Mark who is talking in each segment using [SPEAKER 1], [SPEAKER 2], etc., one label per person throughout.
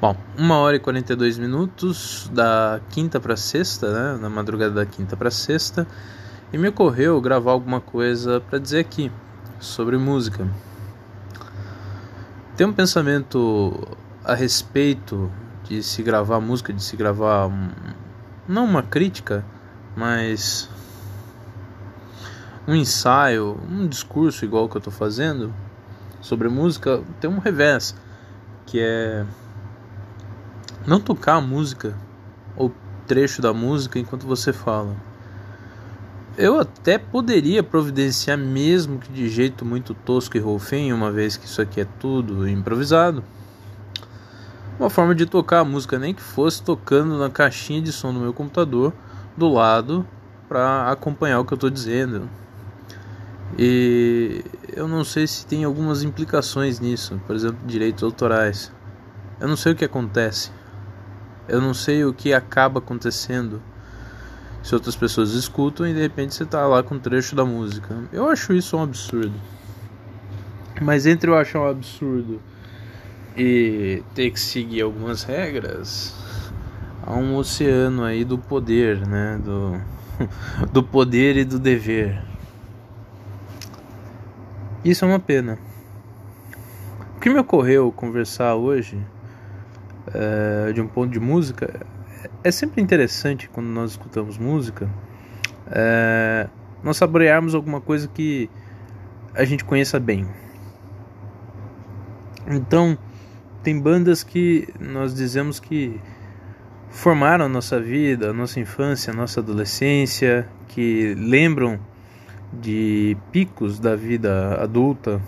[SPEAKER 1] Bom, uma hora e 42 minutos da quinta para sexta, né? Na madrugada da quinta para sexta, e me ocorreu gravar alguma coisa para dizer aqui sobre música. Tem um pensamento a respeito de se gravar música, de se gravar não uma crítica, mas um ensaio, um discurso igual que eu estou fazendo sobre música, tem um revés, que é não tocar a música ou trecho da música enquanto você fala. Eu até poderia providenciar, mesmo que de jeito muito tosco e rolfenho, uma vez que isso aqui é tudo improvisado, uma forma de tocar a música, nem que fosse tocando na caixinha de som do meu computador do lado para acompanhar o que eu estou dizendo. E eu não sei se tem algumas implicações nisso, por exemplo, direitos autorais. Eu não sei o que acontece. Eu não sei o que acaba acontecendo se outras pessoas escutam e de repente você está lá com um trecho da música. Eu acho isso um absurdo. Mas entre eu achar um absurdo e ter que seguir algumas regras, há um oceano aí do poder, né? Do, do poder e do dever. Isso é uma pena. O que me ocorreu conversar hoje é, de um ponto de música é sempre interessante quando nós escutamos música é, nós saborearmos alguma coisa que a gente conheça bem. Então, tem bandas que nós dizemos que formaram a nossa vida, a nossa infância, a nossa adolescência, que lembram de picos da vida adulta,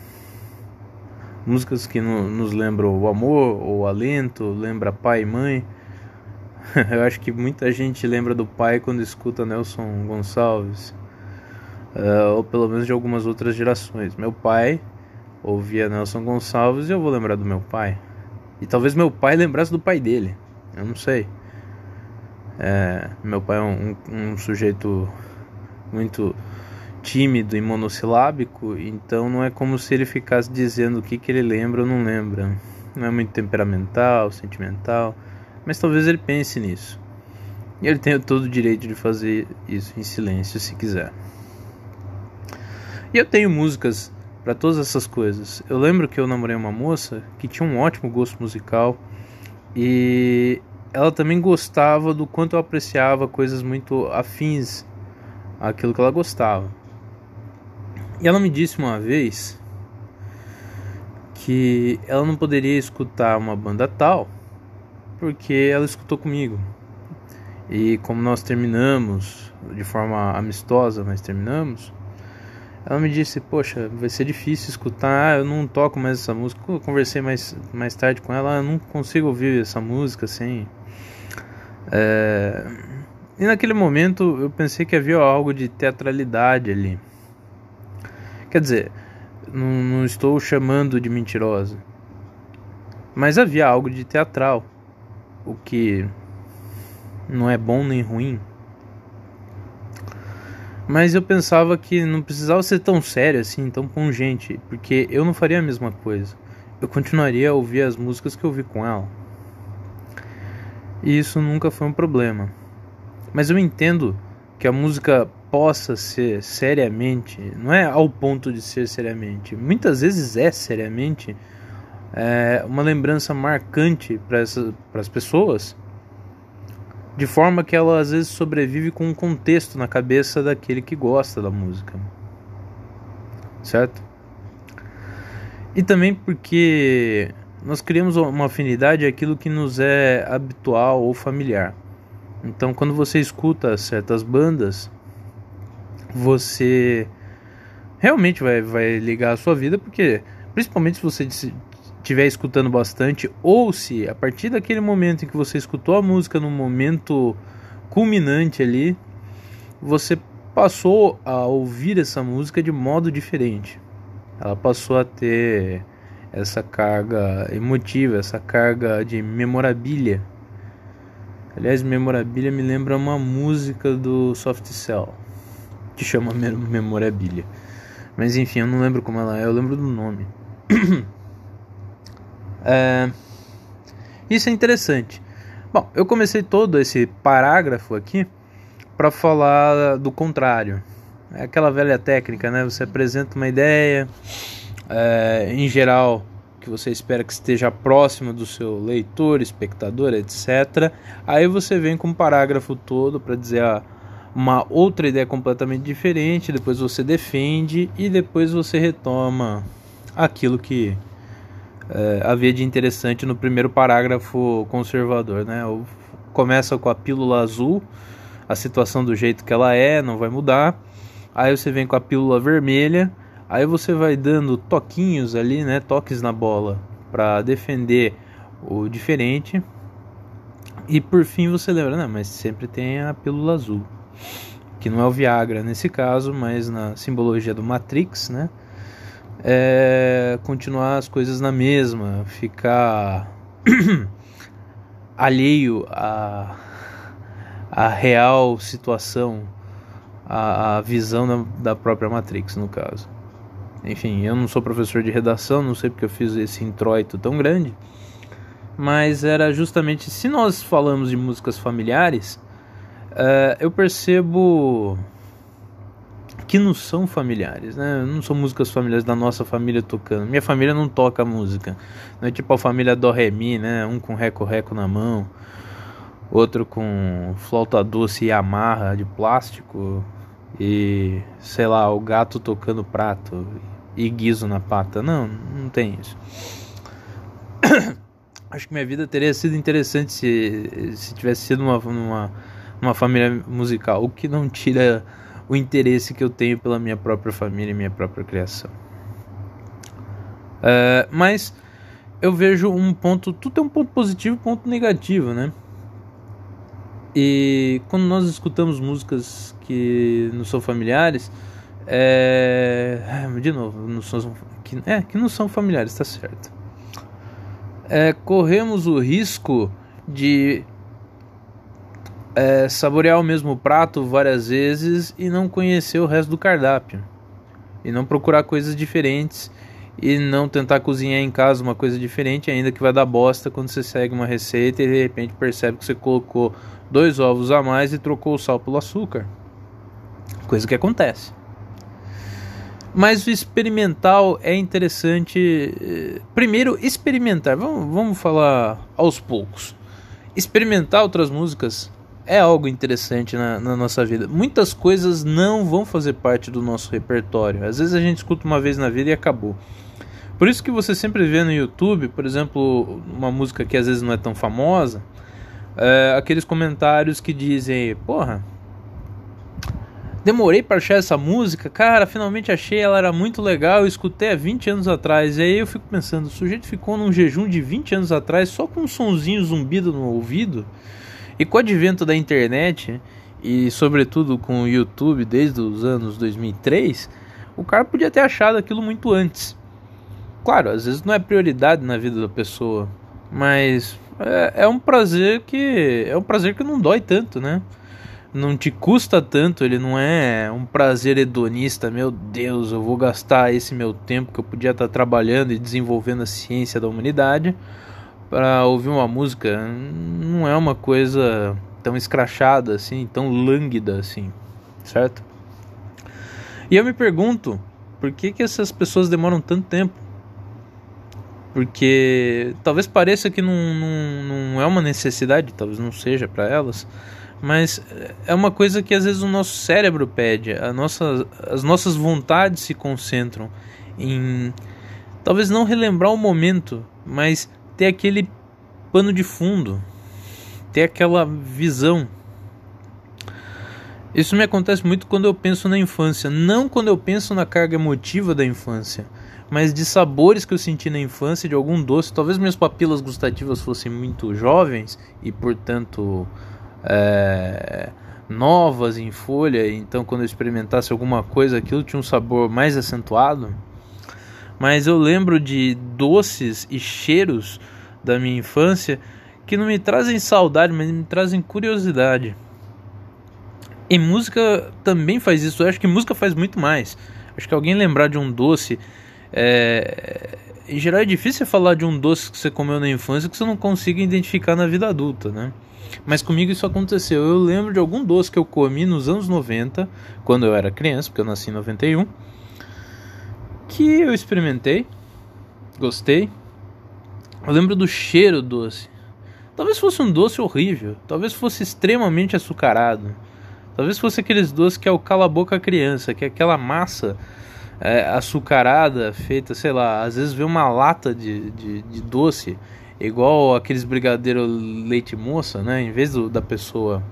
[SPEAKER 1] músicas que no, nos lembram o amor o alento, lembra pai e mãe. Eu acho que muita gente lembra do pai quando escuta Nelson Gonçalves, uh, ou pelo menos de algumas outras gerações. Meu pai ouvia Nelson Gonçalves e eu vou lembrar do meu pai. E talvez meu pai lembrasse do pai dele, eu não sei. É, meu pai é um, um, um sujeito muito tímido e monossilábico, então não é como se ele ficasse dizendo o que, que ele lembra ou não lembra. Não é muito temperamental, sentimental, mas talvez ele pense nisso. E ele tem todo o direito de fazer isso em silêncio se quiser. E eu tenho músicas para todas essas coisas. Eu lembro que eu namorei uma moça que tinha um ótimo gosto musical e ela também gostava do quanto eu apreciava coisas muito afins àquilo que ela gostava. E ela me disse uma vez que ela não poderia escutar uma banda tal porque ela escutou comigo. E como nós terminamos de forma amistosa, mas terminamos, ela me disse: Poxa, vai ser difícil escutar. Eu não toco mais essa música. Eu conversei mais, mais tarde com ela. Eu não consigo ouvir essa música assim. É... E naquele momento eu pensei que havia algo de teatralidade ali. Quer dizer, não, não estou chamando de mentirosa. Mas havia algo de teatral, o que não é bom nem ruim. Mas eu pensava que não precisava ser tão sério assim, tão pungente, porque eu não faria a mesma coisa. Eu continuaria a ouvir as músicas que eu ouvi com ela. E isso nunca foi um problema. Mas eu entendo que a música possa ser seriamente, não é ao ponto de ser seriamente, muitas vezes é seriamente é, uma lembrança marcante para as pessoas, de forma que ela às vezes sobrevive com um contexto na cabeça daquele que gosta da música, certo? E também porque nós criamos uma afinidade àquilo que nos é habitual ou familiar. Então, quando você escuta certas bandas, você realmente vai, vai ligar a sua vida, porque principalmente se você estiver escutando bastante, ou se a partir daquele momento em que você escutou a música no momento culminante ali, você passou a ouvir essa música de modo diferente. Ela passou a ter essa carga emotiva, essa carga de memorabilia Aliás, Memorabilia me lembra uma música do Soft Cell que chama Memorabilia. Mas enfim, eu não lembro como ela é, eu lembro do nome. é... Isso é interessante. Bom, eu comecei todo esse parágrafo aqui para falar do contrário. É aquela velha técnica, né? Você apresenta uma ideia, é, em geral, que você espera que esteja próximo do seu leitor, espectador, etc. Aí você vem com um parágrafo todo para dizer ah, uma outra ideia completamente diferente, depois você defende e depois você retoma aquilo que é, havia de interessante no primeiro parágrafo conservador, né? Começa com a pílula azul, a situação do jeito que ela é, não vai mudar. Aí você vem com a pílula vermelha, Aí você vai dando toquinhos ali, né, toques na bola para defender o diferente. E por fim você lembra, não, mas sempre tem a pílula azul, que não é o Viagra nesse caso, mas na simbologia do Matrix, né? É continuar as coisas na mesma, ficar alheio à, à real situação, à, à visão da, da própria Matrix, no caso. Enfim, eu não sou professor de redação, não sei porque eu fiz esse introito tão grande, mas era justamente se nós falamos de músicas familiares, uh, eu percebo que não são familiares, né? Não são músicas familiares da nossa família tocando. Minha família não toca música. Não é tipo a família do Ré Mi, né? Um com reco-reco na mão, outro com flauta doce e amarra de plástico e sei lá, o gato tocando prato e guiso na pata. Não, não tem isso. Acho que minha vida teria sido interessante se, se tivesse sido uma, uma, uma família musical, o que não tira o interesse que eu tenho pela minha própria família e minha própria criação. Uh, mas eu vejo um ponto, tudo tem um ponto positivo e um ponto negativo, né? E quando nós escutamos músicas que não são familiares, é... De novo, não são... Que, é, que não são familiares, tá certo. É, corremos o risco de é, saborear o mesmo prato várias vezes e não conhecer o resto do cardápio. E não procurar coisas diferentes e não tentar cozinhar em casa uma coisa diferente, ainda que vai dar bosta quando você segue uma receita e de repente percebe que você colocou dois ovos a mais e trocou o sal pelo açúcar. Coisa que acontece. Mas o experimental é interessante. Eh, primeiro, experimentar. Vamos, vamos falar aos poucos. Experimentar outras músicas é algo interessante na, na, nossa vida. Muitas coisas não vão fazer parte do nosso repertório. Às vezes a gente escuta uma vez na vida e acabou. Por isso que você sempre vê no YouTube, por exemplo, uma música que às vezes não é tão famosa, é, aqueles comentários que dizem: Porra, Demorei para achar essa música, cara, finalmente achei, ela era muito legal, eu escutei há 20 anos atrás. E aí eu fico pensando, o sujeito ficou num jejum de 20 anos atrás só com um sonzinho zumbido no ouvido. E com o advento da internet e sobretudo com o YouTube desde os anos 2003, o cara podia ter achado aquilo muito antes. Claro, às vezes não é prioridade na vida da pessoa, mas é, é um prazer que é um prazer que não dói tanto, né? não te custa tanto, ele não é um prazer hedonista, meu Deus, eu vou gastar esse meu tempo que eu podia estar trabalhando e desenvolvendo a ciência da humanidade para ouvir uma música, não é uma coisa tão escrachada assim, tão lânguida assim, certo? E eu me pergunto, por que que essas pessoas demoram tanto tempo? Porque talvez pareça que não, não, não é uma necessidade, talvez não seja para elas, mas é uma coisa que às vezes o nosso cérebro pede, a nossa, as nossas vontades se concentram em talvez não relembrar o momento, mas ter aquele pano de fundo, ter aquela visão. Isso me acontece muito quando eu penso na infância, não quando eu penso na carga emotiva da infância, mas de sabores que eu senti na infância, de algum doce. Talvez minhas papilas gustativas fossem muito jovens e, portanto, é, novas em folha, então quando eu experimentasse alguma coisa, aquilo tinha um sabor mais acentuado. Mas eu lembro de doces e cheiros da minha infância que não me trazem saudade, mas me trazem curiosidade. E música também faz isso. Eu acho que música faz muito mais. Acho que alguém lembrar de um doce é, em geral é difícil falar de um doce que você comeu na infância que você não consiga identificar na vida adulta, né? Mas comigo isso aconteceu. Eu lembro de algum doce que eu comi nos anos 90, quando eu era criança, porque eu nasci em 91, que eu experimentei, gostei. Eu lembro do cheiro doce. Talvez fosse um doce horrível, talvez fosse extremamente açucarado. Talvez fosse aqueles doces que é o cala-boca criança, que é aquela massa é, açucarada, feita, sei lá, às vezes vê uma lata de, de, de doce, igual aqueles brigadeiro leite moça, né? Em vez do, da pessoa,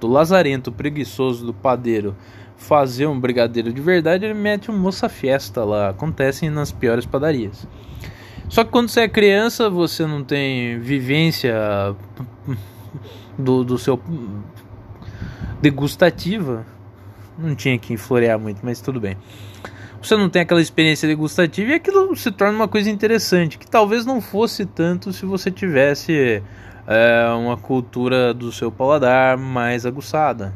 [SPEAKER 1] do lazarento preguiçoso do padeiro, fazer um brigadeiro de verdade, ele mete um moça fiesta lá. Acontecem nas piores padarias. Só que quando você é criança, você não tem vivência do, do seu degustativa. Não tinha que florear muito, mas tudo bem você não tem aquela experiência degustativa e aquilo se torna uma coisa interessante, que talvez não fosse tanto se você tivesse é, uma cultura do seu paladar mais aguçada.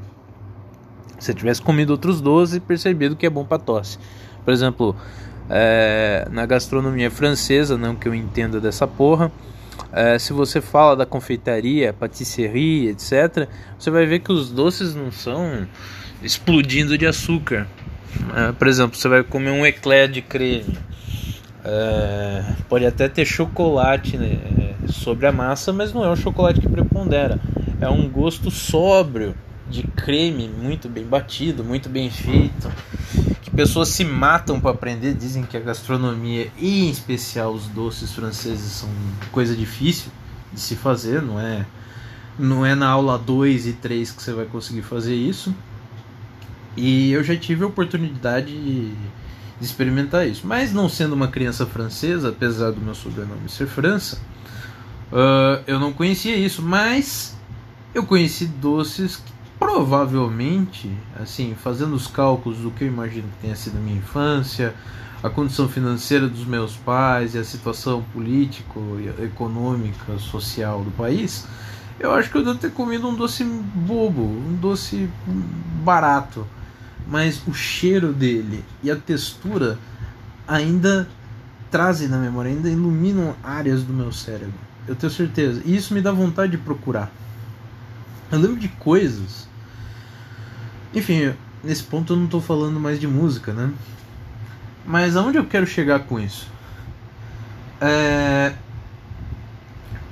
[SPEAKER 1] Se você tivesse comido outros doces e percebido que é bom para tosse. Por exemplo, é, na gastronomia francesa, não que eu entenda dessa porra, é, se você fala da confeitaria, patisserie, etc., você vai ver que os doces não são explodindo de açúcar. É, por exemplo, você vai comer um eclair de creme. É, pode até ter chocolate né, sobre a massa, mas não é o chocolate que prepondera. É um gosto sóbrio de creme, muito bem batido, muito bem feito. Que pessoas se matam para aprender. Dizem que a gastronomia e em especial os doces franceses são coisa difícil de se fazer. Não é, não é na aula 2 e 3 que você vai conseguir fazer isso. E eu já tive a oportunidade de experimentar isso. Mas não sendo uma criança francesa, apesar do meu sobrenome ser França, uh, eu não conhecia isso. Mas eu conheci doces provavelmente, assim, fazendo os cálculos do que eu imagino que tenha sido a minha infância, a condição financeira dos meus pais e a situação político, econômica, social do país, eu acho que eu devo ter comido um doce bobo, um doce barato mas o cheiro dele e a textura ainda trazem na memória, ainda iluminam áreas do meu cérebro. Eu tenho certeza. E isso me dá vontade de procurar. Eu lembro de coisas. Enfim, nesse ponto eu não estou falando mais de música, né? Mas aonde eu quero chegar com isso? É...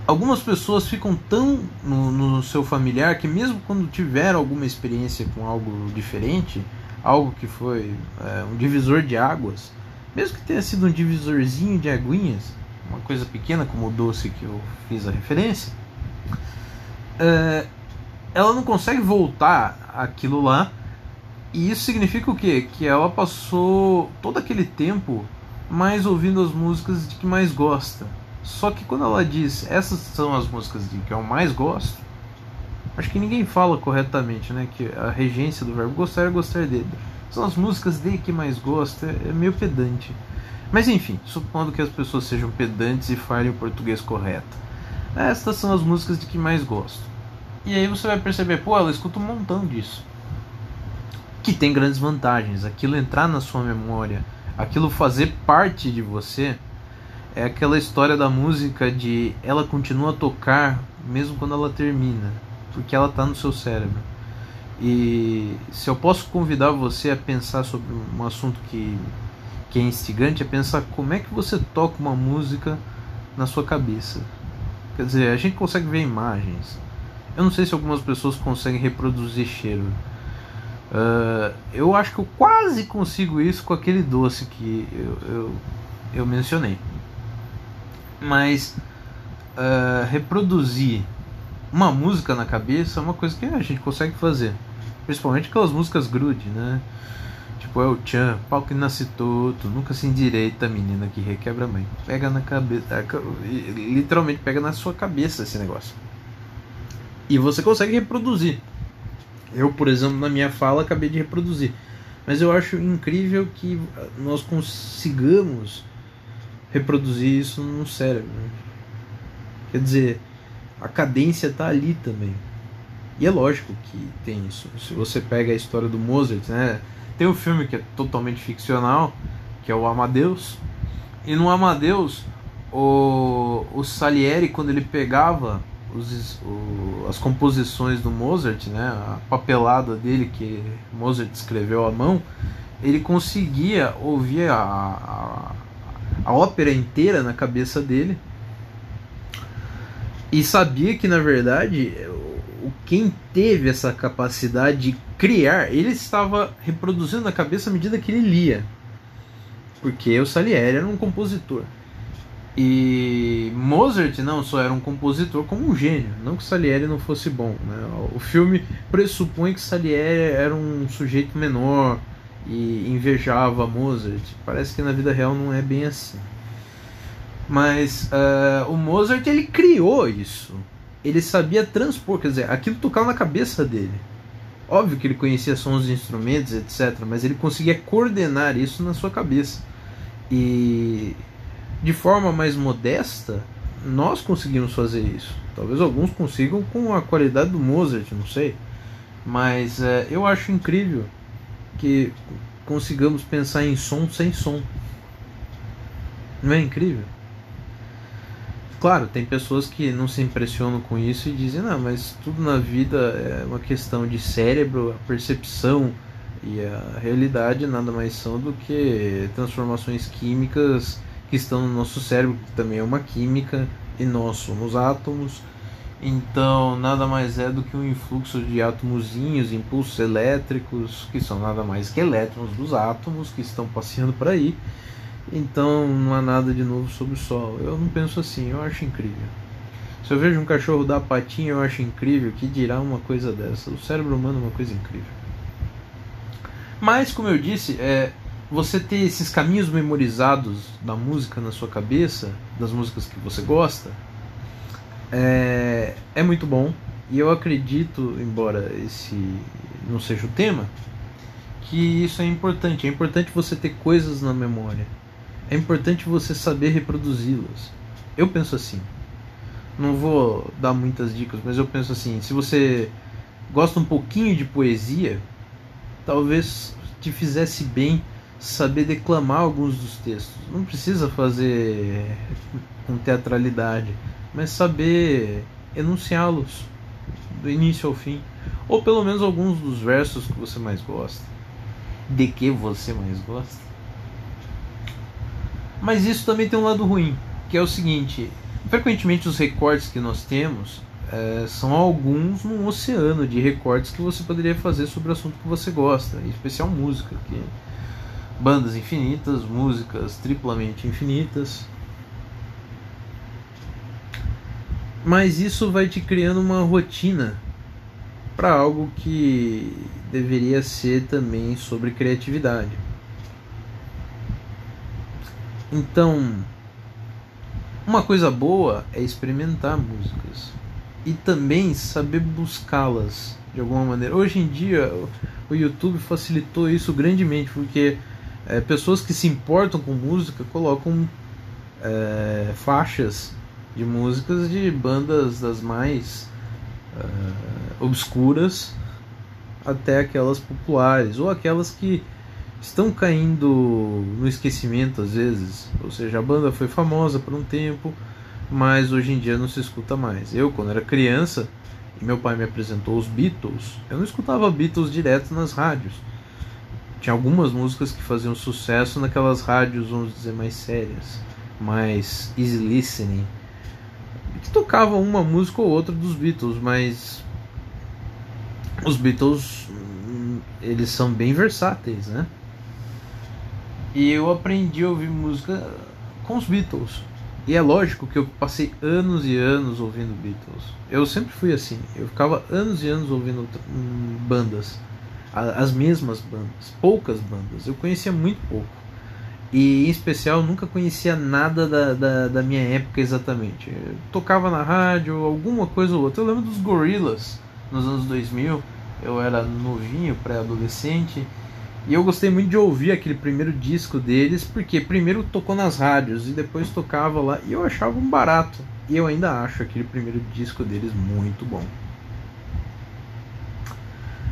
[SPEAKER 1] Algumas pessoas ficam tão no, no seu familiar que, mesmo quando tiveram alguma experiência com algo diferente, algo que foi é, um divisor de águas, mesmo que tenha sido um divisorzinho de aguinhas, uma coisa pequena como o doce que eu fiz a referência, é, ela não consegue voltar aquilo lá. E isso significa o quê? Que ela passou todo aquele tempo mais ouvindo as músicas de que mais gosta. Só que quando ela diz essas são as músicas de que eu mais gosto, Acho que ninguém fala corretamente, né? Que a regência do verbo gostar é gostar dele. São as músicas de que mais gosta, é meio pedante. Mas enfim, supondo que as pessoas sejam pedantes e falem o português correto. Estas são as músicas de que mais gosto. E aí você vai perceber, pô, ela escuta um montão disso. Que tem grandes vantagens. Aquilo entrar na sua memória, aquilo fazer parte de você. É aquela história da música de ela continua a tocar mesmo quando ela termina porque ela está no seu cérebro. E se eu posso convidar você a pensar sobre um assunto que, que é instigante, é pensar como é que você toca uma música na sua cabeça. Quer dizer, a gente consegue ver imagens. Eu não sei se algumas pessoas conseguem reproduzir cheiro. Uh, eu acho que eu quase consigo isso com aquele doce que eu, eu, eu mencionei. Mas uh, reproduzir uma música na cabeça é uma coisa que a gente consegue fazer. Principalmente aquelas músicas grude, né? Tipo, é o pau que nasce todo, nunca se endireita, menina que requebra mãe. Pega na cabeça, literalmente pega na sua cabeça esse negócio. E você consegue reproduzir. Eu, por exemplo, na minha fala acabei de reproduzir. Mas eu acho incrível que nós consigamos reproduzir isso no cérebro. Quer dizer, a cadência está ali também. E é lógico que tem isso. Se você pega a história do Mozart, né? Tem um filme que é totalmente ficcional, que é o Amadeus. E no Amadeus, o, o Salieri, quando ele pegava os, o, as composições do Mozart, né, a papelada dele que Mozart escreveu à mão, ele conseguia ouvir a, a, a ópera inteira na cabeça dele e sabia que na verdade quem teve essa capacidade de criar, ele estava reproduzindo na cabeça à medida que ele lia. Porque o Salieri era um compositor. E Mozart não só era um compositor como um gênio, não que Salieri não fosse bom. Né? O filme pressupõe que Salieri era um sujeito menor e invejava Mozart. Parece que na vida real não é bem assim. Mas uh, o Mozart ele criou isso. Ele sabia transpor, quer dizer, aquilo tocava na cabeça dele. Óbvio que ele conhecia sons de instrumentos, etc. Mas ele conseguia coordenar isso na sua cabeça. E de forma mais modesta, nós conseguimos fazer isso. Talvez alguns consigam com a qualidade do Mozart, não sei. Mas é, eu acho incrível que consigamos pensar em som sem som. Não é incrível? Claro, tem pessoas que não se impressionam com isso e dizem, não, mas tudo na vida é uma questão de cérebro, a percepção e a realidade nada mais são do que transformações químicas que estão no nosso cérebro, que também é uma química, e nós somos átomos. Então, nada mais é do que um influxo de átomozinhos, impulsos elétricos, que são nada mais que elétrons dos átomos que estão passeando por aí. Então, não há nada de novo sobre o Sol. Eu não penso assim, eu acho incrível. Se eu vejo um cachorro dar patinha, eu acho incrível. Que dirá uma coisa dessa? O cérebro humano é uma coisa incrível. Mas, como eu disse, é, você ter esses caminhos memorizados da música na sua cabeça, das músicas que você gosta, é, é muito bom. E eu acredito, embora esse não seja o tema, que isso é importante. É importante você ter coisas na memória. É importante você saber reproduzi-las. Eu penso assim. Não vou dar muitas dicas, mas eu penso assim: se você gosta um pouquinho de poesia, talvez te fizesse bem saber declamar alguns dos textos. Não precisa fazer com teatralidade, mas saber enunciá-los do início ao fim, ou pelo menos alguns dos versos que você mais gosta. De que você mais gosta? Mas isso também tem um lado ruim, que é o seguinte: frequentemente os recortes que nós temos é, são alguns num oceano de recortes que você poderia fazer sobre o assunto que você gosta, em especial música, que bandas infinitas, músicas triplamente infinitas. Mas isso vai te criando uma rotina para algo que deveria ser também sobre criatividade. Então, uma coisa boa é experimentar músicas e também saber buscá-las de alguma maneira. Hoje em dia, o YouTube facilitou isso grandemente, porque é, pessoas que se importam com música colocam é, faixas de músicas de bandas das mais é, obscuras até aquelas populares ou aquelas que estão caindo no esquecimento às vezes. Ou seja, a banda foi famosa por um tempo, mas hoje em dia não se escuta mais. Eu, quando era criança e meu pai me apresentou os Beatles, eu não escutava Beatles direto nas rádios. Tinha algumas músicas que faziam sucesso naquelas rádios, vamos dizer, mais sérias, mais easy listening, que tocavam uma música ou outra dos Beatles, mas os Beatles hum, eles são bem versáteis, né? E eu aprendi a ouvir música com os Beatles. E é lógico que eu passei anos e anos ouvindo Beatles. Eu sempre fui assim. Eu ficava anos e anos ouvindo hum, bandas. As mesmas bandas. Poucas bandas. Eu conhecia muito pouco. E em especial nunca conhecia nada da, da, da minha época exatamente. Eu tocava na rádio, alguma coisa ou outra. Eu lembro dos Gorillaz nos anos 2000. Eu era novinho, pré-adolescente. E eu gostei muito de ouvir aquele primeiro disco deles, porque primeiro tocou nas rádios e depois tocava lá, e eu achava um barato. E eu ainda acho aquele primeiro disco deles muito bom.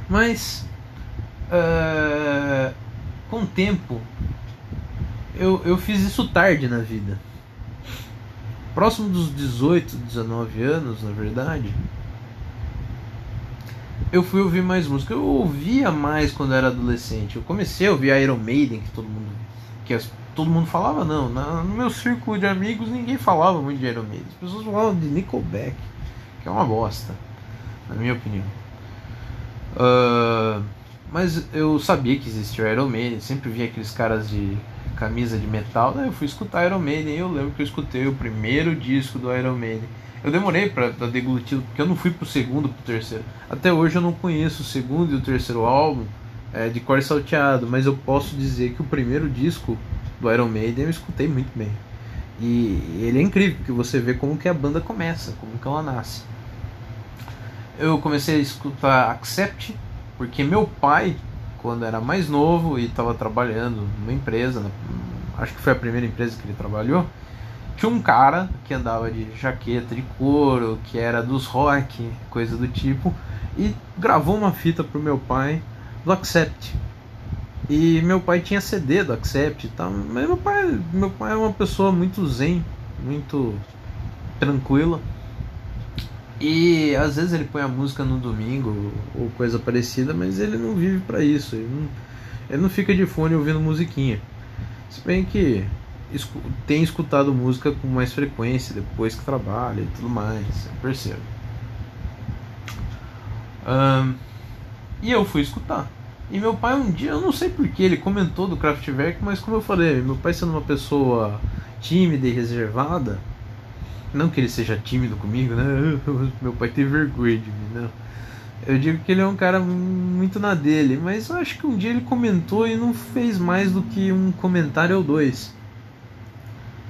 [SPEAKER 1] Mas, uh, com o tempo, eu, eu fiz isso tarde na vida. próximo dos 18, 19 anos, na verdade, eu fui ouvir mais música. Eu ouvia mais quando era adolescente. Eu comecei a ouvir Iron Maiden, que todo mundo que as, todo mundo falava não. Na, no meu círculo de amigos ninguém falava muito de Iron Maiden. As pessoas falavam de Nickelback, que é uma bosta, na minha opinião. Uh, mas eu sabia que existia Iron Maiden, sempre via aqueles caras de camisa de metal, né? Eu fui escutar Iron Maiden e eu lembro que eu escutei o primeiro disco do Iron Maiden. Eu demorei para deglutir, porque eu não fui pro segundo, pro terceiro. Até hoje eu não conheço o segundo e o terceiro álbum é, de cor salteado, mas eu posso dizer que o primeiro disco do Iron Maiden eu escutei muito bem. E ele é incrível, porque você vê como que a banda começa, como que ela nasce. Eu comecei a escutar Accept, porque meu pai, quando era mais novo e estava trabalhando numa empresa, acho que foi a primeira empresa que ele trabalhou, tinha um cara que andava de jaqueta de couro, que era dos rock, coisa do tipo, e gravou uma fita pro meu pai do Accept. E meu pai tinha CD do Accept tal, mas meu pai, meu pai é uma pessoa muito zen, muito tranquila. E às vezes ele põe a música no domingo ou coisa parecida, mas ele não vive para isso. Ele não, ele não fica de fone ouvindo musiquinha. Se bem que escu tem escutado música com mais frequência depois que trabalha e tudo mais, eu percebo. Um, e eu fui escutar. E meu pai um dia, eu não sei porquê, ele comentou do Kraftwerk, mas como eu falei, meu pai sendo uma pessoa tímida e reservada, não que ele seja tímido comigo, né? Meu pai tem vergonha de mim, não. Eu digo que ele é um cara muito na dele, mas eu acho que um dia ele comentou e não fez mais do que um comentário ou dois.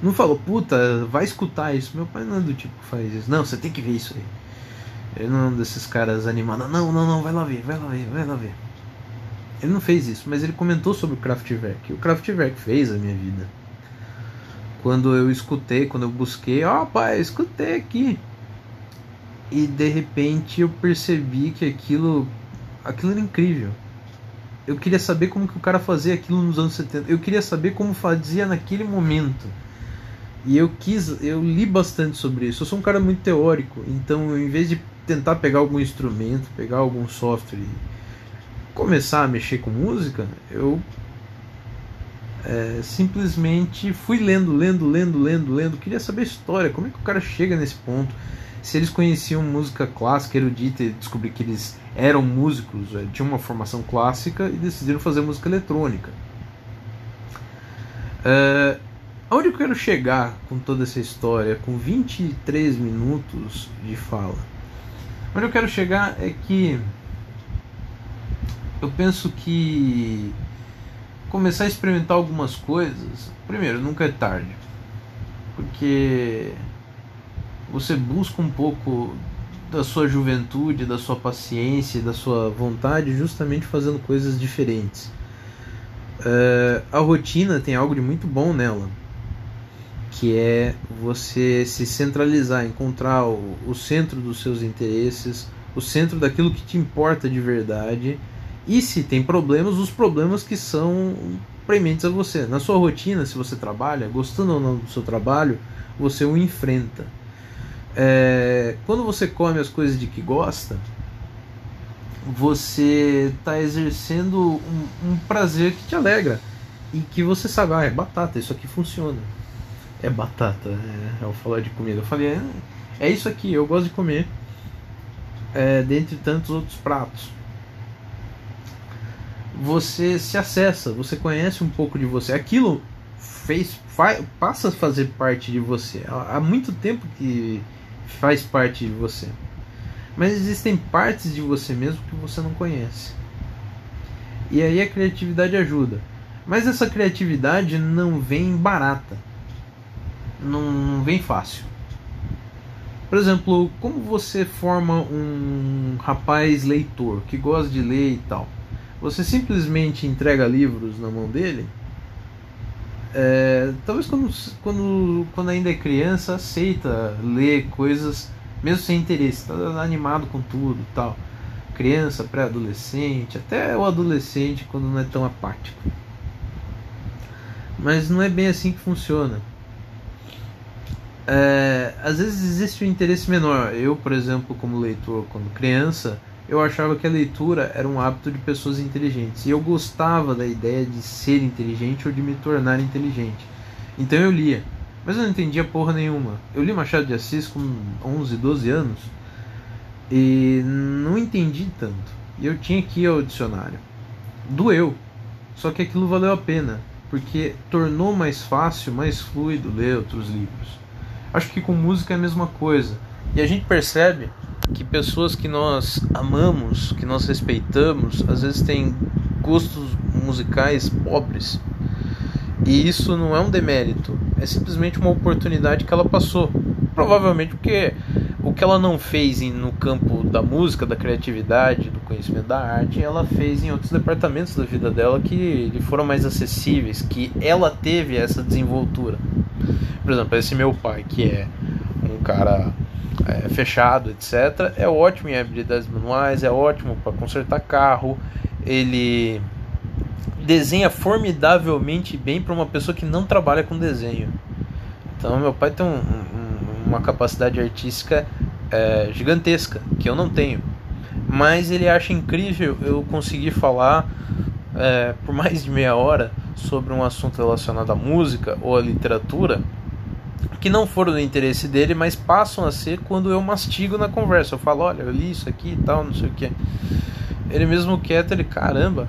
[SPEAKER 1] Não falou, puta, vai escutar isso. Meu pai não é do tipo que faz isso. Não, você tem que ver isso aí. Ele não é um desses caras animados. Não, não, não, vai lá ver, vai lá ver, vai lá ver. Ele não fez isso, mas ele comentou sobre o Kraftwerk. O Kraftwerk fez a minha vida quando eu escutei, quando eu busquei, ó pai, escutei aqui. E de repente eu percebi que aquilo aquilo era incrível. Eu queria saber como que o cara fazia aquilo nos anos 70. Eu queria saber como fazia naquele momento. E eu quis, eu li bastante sobre isso. Eu sou um cara muito teórico, então em vez de tentar pegar algum instrumento, pegar algum software e começar a mexer com música, eu é, simplesmente fui lendo, lendo, lendo, lendo, lendo. Queria saber a história, como é que o cara chega nesse ponto. Se eles conheciam música clássica, erudita, e descobri que eles eram músicos, é, tinham uma formação clássica e decidiram fazer música eletrônica. É, aonde eu quero chegar com toda essa história, com 23 minutos de fala? Onde eu quero chegar é que eu penso que começar a experimentar algumas coisas, primeiro, nunca é tarde. Porque você busca um pouco da sua juventude, da sua paciência, da sua vontade, justamente fazendo coisas diferentes. Uh, a rotina tem algo de muito bom nela, que é você se centralizar, encontrar o, o centro dos seus interesses, o centro daquilo que te importa de verdade e se tem problemas, os problemas que são prementes a você. Na sua rotina, se você trabalha, gostando ou não do seu trabalho, você o enfrenta. É, quando você come as coisas de que gosta, você está exercendo um, um, prazer que te alegra e que você sabe, ah, é batata, isso aqui funciona. É batata, é, ao falar de comida. Eu falei, é, é isso aqui, eu gosto de comer, é, dentre tantos outros pratos você se acessa, você conhece um pouco de você. Aquilo fez, faz, passa a fazer parte de você. Há muito tempo que faz parte de você. Mas existem partes de você mesmo que você não conhece. E aí a criatividade ajuda. Mas essa criatividade não vem barata. Não, não vem fácil. Por exemplo, como você forma um rapaz leitor que gosta de ler e tal? Você simplesmente entrega livros na mão dele, é, talvez quando, quando, quando ainda é criança aceita ler coisas mesmo sem interesse, está animado com tudo tal. Criança, pré-adolescente, até o adolescente quando não é tão apático. Mas não é bem assim que funciona. é, às vezes existe um interesse menor. Eu, por exemplo, como leitor, quando criança, eu achava que a leitura era um hábito de pessoas inteligentes. E eu gostava da ideia de ser inteligente ou de me tornar inteligente. Então eu lia. Mas eu não entendia porra nenhuma. Eu li Machado de Assis com 11, 12 anos e não entendi tanto. E eu tinha que ir ao dicionário. Doeu. Só que aquilo valeu a pena, porque tornou mais fácil, mais fluido ler outros livros. Acho que com música é a mesma coisa. E a gente percebe que pessoas que nós amamos, que nós respeitamos, às vezes têm gostos musicais pobres. E isso não é um demérito, é simplesmente uma oportunidade que ela passou. Provavelmente porque o que ela não fez no campo da música, da criatividade, do conhecimento da arte, ela fez em outros departamentos da vida dela que lhe foram mais acessíveis, que ela teve essa desenvoltura. Por exemplo, esse meu pai, que é um cara é, fechado, etc., é ótimo em habilidades manuais, é ótimo para consertar carro, ele desenha formidavelmente bem para uma pessoa que não trabalha com desenho. Então, meu pai tem um, um, uma capacidade artística é, gigantesca que eu não tenho. Mas ele acha incrível eu conseguir falar é, por mais de meia hora sobre um assunto relacionado à música ou à literatura que não foram do interesse dele, mas passam a ser quando eu mastigo na conversa. Eu falo, olha, eu li isso aqui e tal, não sei o que. Ele mesmo quieto, ele, caramba,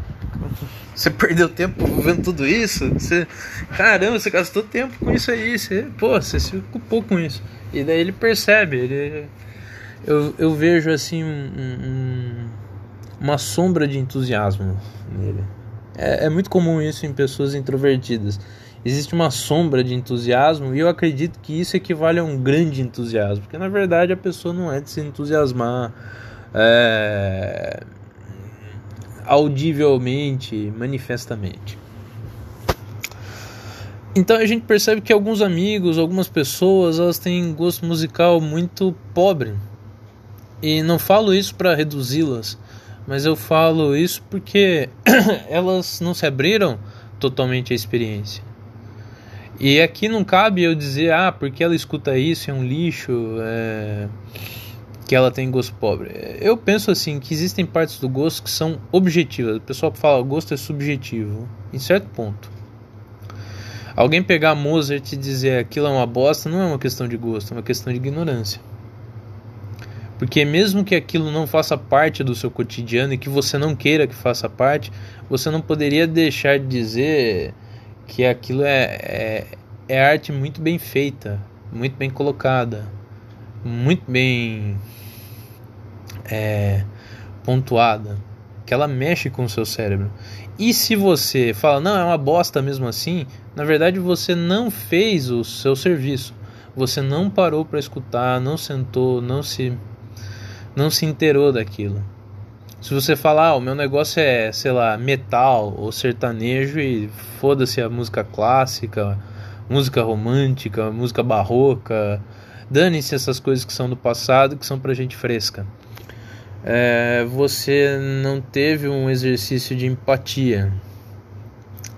[SPEAKER 1] você perdeu tempo vendo tudo isso? Você, caramba, você gastou tempo com isso aí, você, pô, você se ocupou com isso. E daí ele percebe, ele, eu, eu vejo assim um, um, uma sombra de entusiasmo nele. É, é muito comum isso em pessoas introvertidas existe uma sombra de entusiasmo e eu acredito que isso equivale a um grande entusiasmo, porque na verdade a pessoa não é de se entusiasmar é, audivelmente, manifestamente. Então a gente percebe que alguns amigos, algumas pessoas, elas têm gosto musical muito pobre. E não falo isso para reduzi-las, mas eu falo isso porque elas não se abriram totalmente à experiência. E aqui não cabe eu dizer, ah, porque ela escuta isso, é um lixo, é... que ela tem gosto pobre. Eu penso assim, que existem partes do gosto que são objetivas. O pessoal fala, gosto é subjetivo, em certo ponto. Alguém pegar Mozart e dizer aquilo é uma bosta não é uma questão de gosto, é uma questão de ignorância. Porque mesmo que aquilo não faça parte do seu cotidiano e que você não queira que faça parte, você não poderia deixar de dizer que aquilo é, é, é arte muito bem feita, muito bem colocada, muito bem é, pontuada, que ela mexe com o seu cérebro. E se você fala, não, é uma bosta mesmo assim, na verdade você não fez o seu serviço. Você não parou para escutar, não sentou, não se não se inteirou daquilo. Se você falar, ah, o meu negócio é, sei lá, metal ou sertanejo e foda-se a música clássica, música romântica, música barroca, dane-se essas coisas que são do passado, que são pra gente fresca. É, você não teve um exercício de empatia.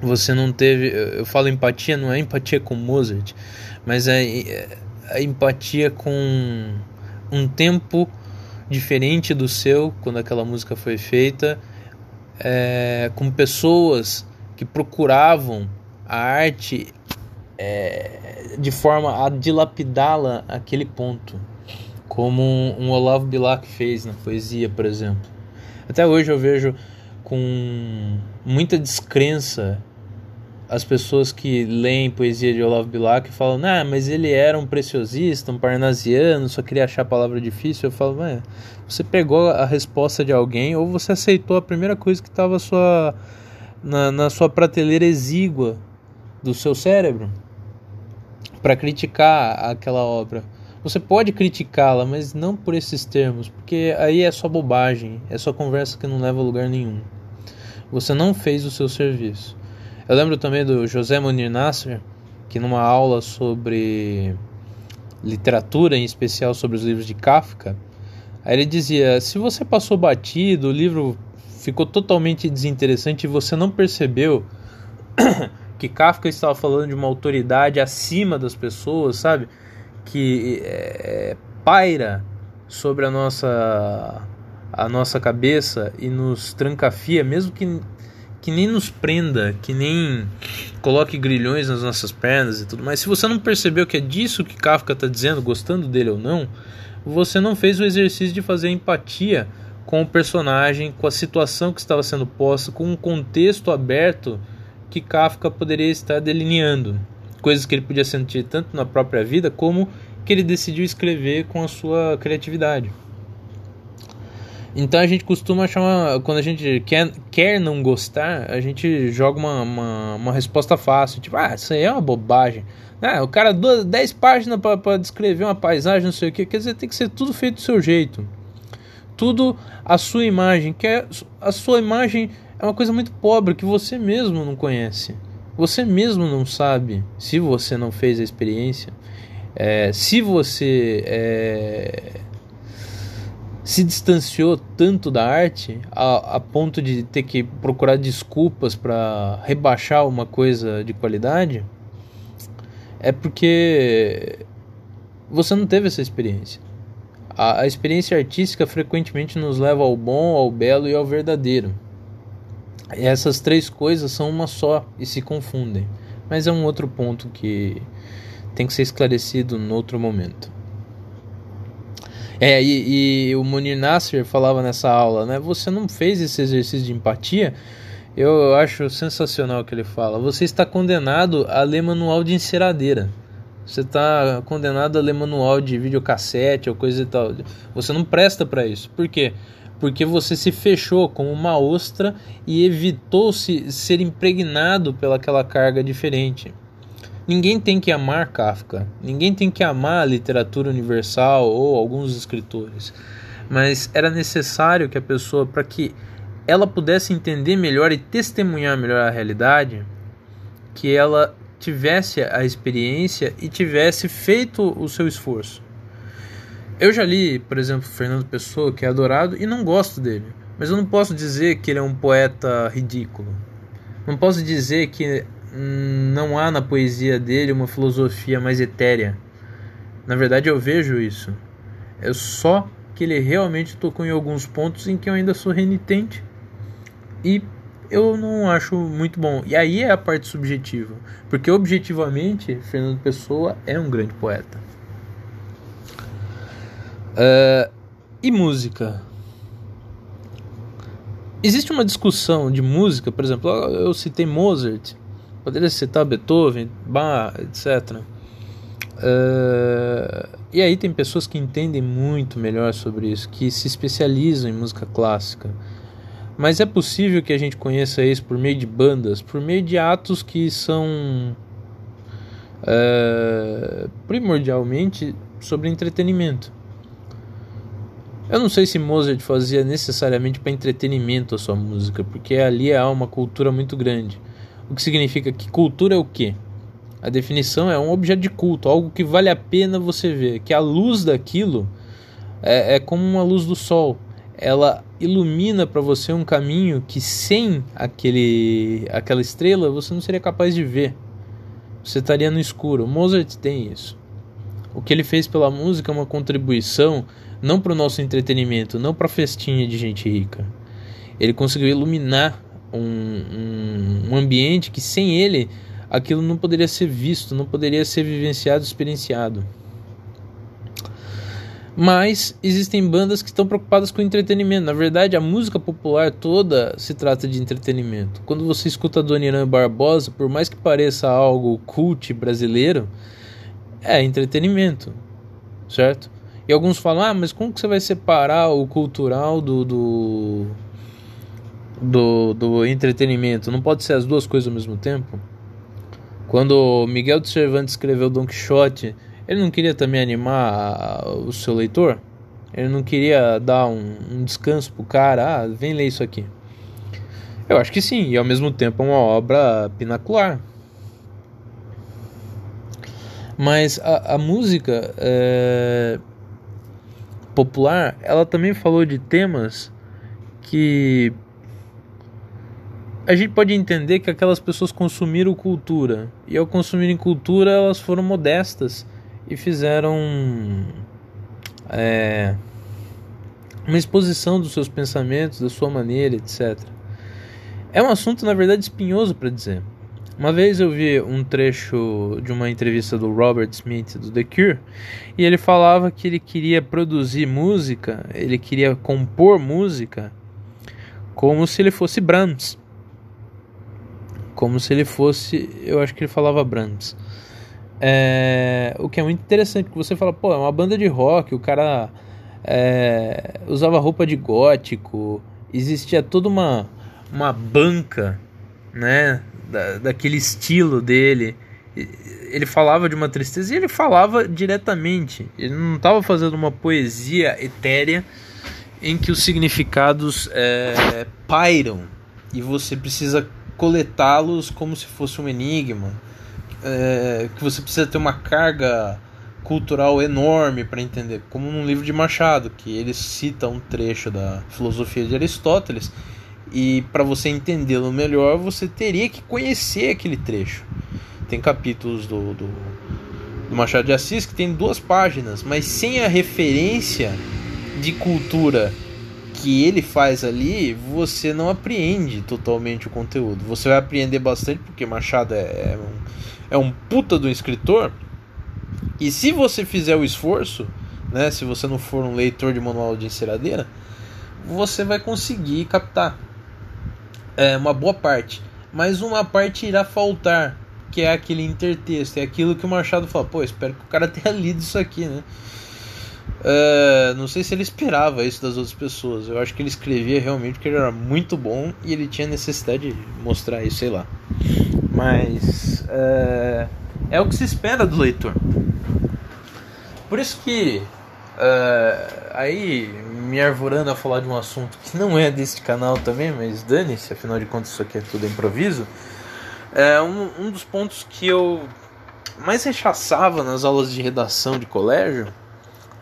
[SPEAKER 1] Você não teve. Eu falo empatia, não é empatia com Mozart, mas é a empatia com um tempo diferente do seu quando aquela música foi feita, é, com pessoas que procuravam a arte é, de forma a dilapidá-la aquele ponto, como um, um Olavo Bilac fez na poesia, por exemplo. Até hoje eu vejo com muita descrença as pessoas que leem poesia de Olavo Bilac falam, ah, mas ele era um preciosista, um parnasiano, só queria achar a palavra difícil. Eu falo, mas você pegou a resposta de alguém ou você aceitou a primeira coisa que estava sua, na, na sua prateleira exígua do seu cérebro para criticar aquela obra. Você pode criticá-la, mas não por esses termos, porque aí é só bobagem, é só conversa que não leva a lugar nenhum. Você não fez o seu serviço. Eu lembro também do José Munir Nasser, que numa aula sobre literatura, em especial sobre os livros de Kafka, aí ele dizia: se você passou batido, o livro ficou totalmente desinteressante e você não percebeu que Kafka estava falando de uma autoridade acima das pessoas, sabe? que é, paira sobre a nossa a nossa cabeça e nos trancafia, mesmo que que nem nos prenda, que nem coloque grilhões nas nossas pernas e tudo mais. Se você não percebeu que é disso que Kafka está dizendo, gostando dele ou não, você não fez o exercício de fazer empatia com o personagem, com a situação que estava sendo posta, com um contexto aberto que Kafka poderia estar delineando. Coisas que ele podia sentir tanto na própria vida como que ele decidiu escrever com a sua criatividade. Então a gente costuma chamar, quando a gente quer, quer não gostar, a gente joga uma, uma, uma resposta fácil, tipo, ah, isso aí é uma bobagem. Ah, o cara, 10 páginas para descrever uma paisagem, não sei o que, quer dizer, tem que ser tudo feito do seu jeito. Tudo a sua imagem, que é, a sua imagem é uma coisa muito pobre que você mesmo não conhece. Você mesmo não sabe, se você não fez a experiência, é, se você é, se distanciou tanto da arte a, a ponto de ter que procurar desculpas para rebaixar uma coisa de qualidade, é porque você não teve essa experiência. A, a experiência artística frequentemente nos leva ao bom, ao belo e ao verdadeiro. E essas três coisas são uma só e se confundem. Mas é um outro ponto que tem que ser esclarecido no outro momento. É, e, e, o Munir Nasser falava nessa aula, né? Você não fez esse exercício de empatia? Eu acho sensacional o que ele fala. Você está condenado a ler manual de enceradeira. Você está condenado a ler manual de videocassete ou coisa e tal. Você não presta para isso. Por quê? Porque você se fechou como uma ostra e evitou se ser impregnado pelaquela carga diferente. Ninguém tem que amar Kafka, ninguém tem que amar a literatura universal ou alguns escritores, mas era necessário que a pessoa, para que ela pudesse entender melhor e testemunhar melhor a realidade, que ela tivesse a experiência e tivesse feito o seu esforço. Eu já li, por exemplo, Fernando Pessoa, que é adorado, e não gosto dele. Mas eu não posso dizer que ele é um poeta ridículo. Não posso dizer que não há na poesia dele uma filosofia mais etérea. Na verdade, eu vejo isso. É só que ele realmente tocou em alguns pontos em que eu ainda sou renitente e eu não acho muito bom. E aí é a parte subjetiva, porque objetivamente Fernando Pessoa é um grande poeta. Uh, e música? Existe uma discussão de música, por exemplo, eu citei Mozart. Poderia citar Beethoven, Bach, etc. Uh, eh, e aí tem pessoas que entendem muito melhor sobre isso, que se especializam em música clássica. Mas é possível que a gente conheça isso por meio de bandas, por meio de atos que são uh, primordialmente sobre entretenimento. Eu não sei se Mozart fazia necessariamente para entretenimento a sua música, porque ali há uma cultura muito grande. O que significa que cultura é o quê? A definição é um objeto de culto, algo que vale a pena você ver, que a luz daquilo é, é como uma luz do sol. Ela ilumina para você um caminho que sem aquele, aquela estrela você não seria capaz de ver. Você estaria no escuro. Mozart tem isso. O que ele fez pela música é uma contribuição não para o nosso entretenimento, não para a festinha de gente rica. Ele conseguiu iluminar um, um, ambiente que sem ele aquilo não poderia ser visto, não poderia ser vivenciado, experienciado. Mas existem bandas que estão preocupadas com entretenimento. Na verdade, a música popular toda se trata de entretenimento. Quando você escuta Dona Barbosa, por mais que pareça algo cult brasileiro, é entretenimento, certo? E alguns falam, ah, mas como que você vai separar o cultural do, do do, do entretenimento. Não pode ser as duas coisas ao mesmo tempo? Quando Miguel de Cervantes escreveu Don Quixote, ele não queria também animar o seu leitor? Ele não queria dar um, um descanso pro cara? Ah, vem ler isso aqui. Eu acho que sim, e ao mesmo tempo é uma obra pinacular. Mas a, a música é, popular, ela também falou de temas que a gente pode entender que aquelas pessoas consumiram cultura e ao consumirem cultura elas foram modestas e fizeram é, uma exposição dos seus pensamentos, da sua maneira, etc. É um assunto, na verdade, espinhoso para dizer. Uma vez eu vi um trecho de uma entrevista do Robert Smith do The Cure e ele falava que ele queria produzir música, ele queria compor música como se ele fosse Brahms. Como se ele fosse, eu acho que ele falava Brahms. É, o que é muito interessante, que você fala, pô, é uma banda de rock, o cara é, usava roupa de gótico, existia toda uma, uma banca, né, da, daquele estilo dele. Ele falava de uma tristeza e ele falava diretamente. Ele não estava fazendo uma poesia etérea em que os significados é, pairam e você precisa coletá-los como se fosse um enigma. É, que você precisa ter uma carga cultural enorme para entender, como num livro de Machado, que ele cita um trecho da filosofia de Aristóteles, e para você entendê-lo melhor, você teria que conhecer aquele trecho. Tem capítulos do, do, do Machado de Assis que tem duas páginas, mas sem a referência de cultura que ele faz ali, você não apreende totalmente o conteúdo. Você vai aprender bastante porque Machado é, é um, é um puta do escritor e se você fizer o esforço, né, se você não for um leitor de manual de enceradeira, você vai conseguir captar é, uma boa parte. Mas uma parte irá faltar, que é aquele intertexto, é aquilo que o Machado fala, pô, espero que o cara tenha lido isso aqui, né? É, não sei se ele esperava isso das outras pessoas. Eu acho que ele escrevia realmente porque ele era muito bom e ele tinha necessidade de mostrar isso, sei lá. Mas é, é o que se espera do leitor. Por isso que uh, aí me arvorando a falar de um assunto que não é deste canal também, mas dane-se, afinal de contas isso aqui é tudo improviso. É um, um dos pontos que eu mais rechaçava nas aulas de redação de colégio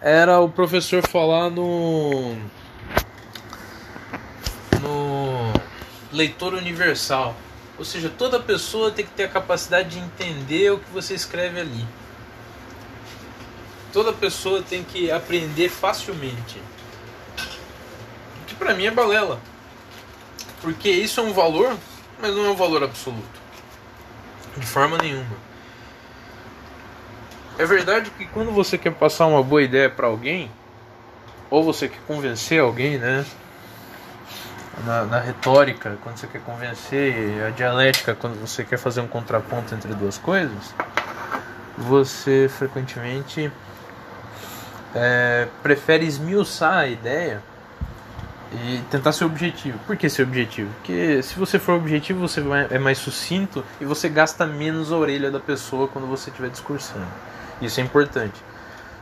[SPEAKER 1] era o professor falar no no leitor universal. Ou seja, toda pessoa tem que ter a capacidade de entender o que você escreve ali toda pessoa tem que aprender facilmente. Que para mim é balela. Porque isso é um valor, mas não é um valor absoluto. De forma nenhuma. É verdade que quando você quer passar uma boa ideia para alguém, ou você quer convencer alguém, né? Na, na, retórica, quando você quer convencer, a dialética, quando você quer fazer um contraponto entre duas coisas, você frequentemente é, prefere esmiuçar a ideia e tentar ser objetivo. Por que ser objetivo? Porque se você for objetivo, você é mais sucinto e você gasta menos a orelha da pessoa quando você estiver discursando. Isso é importante.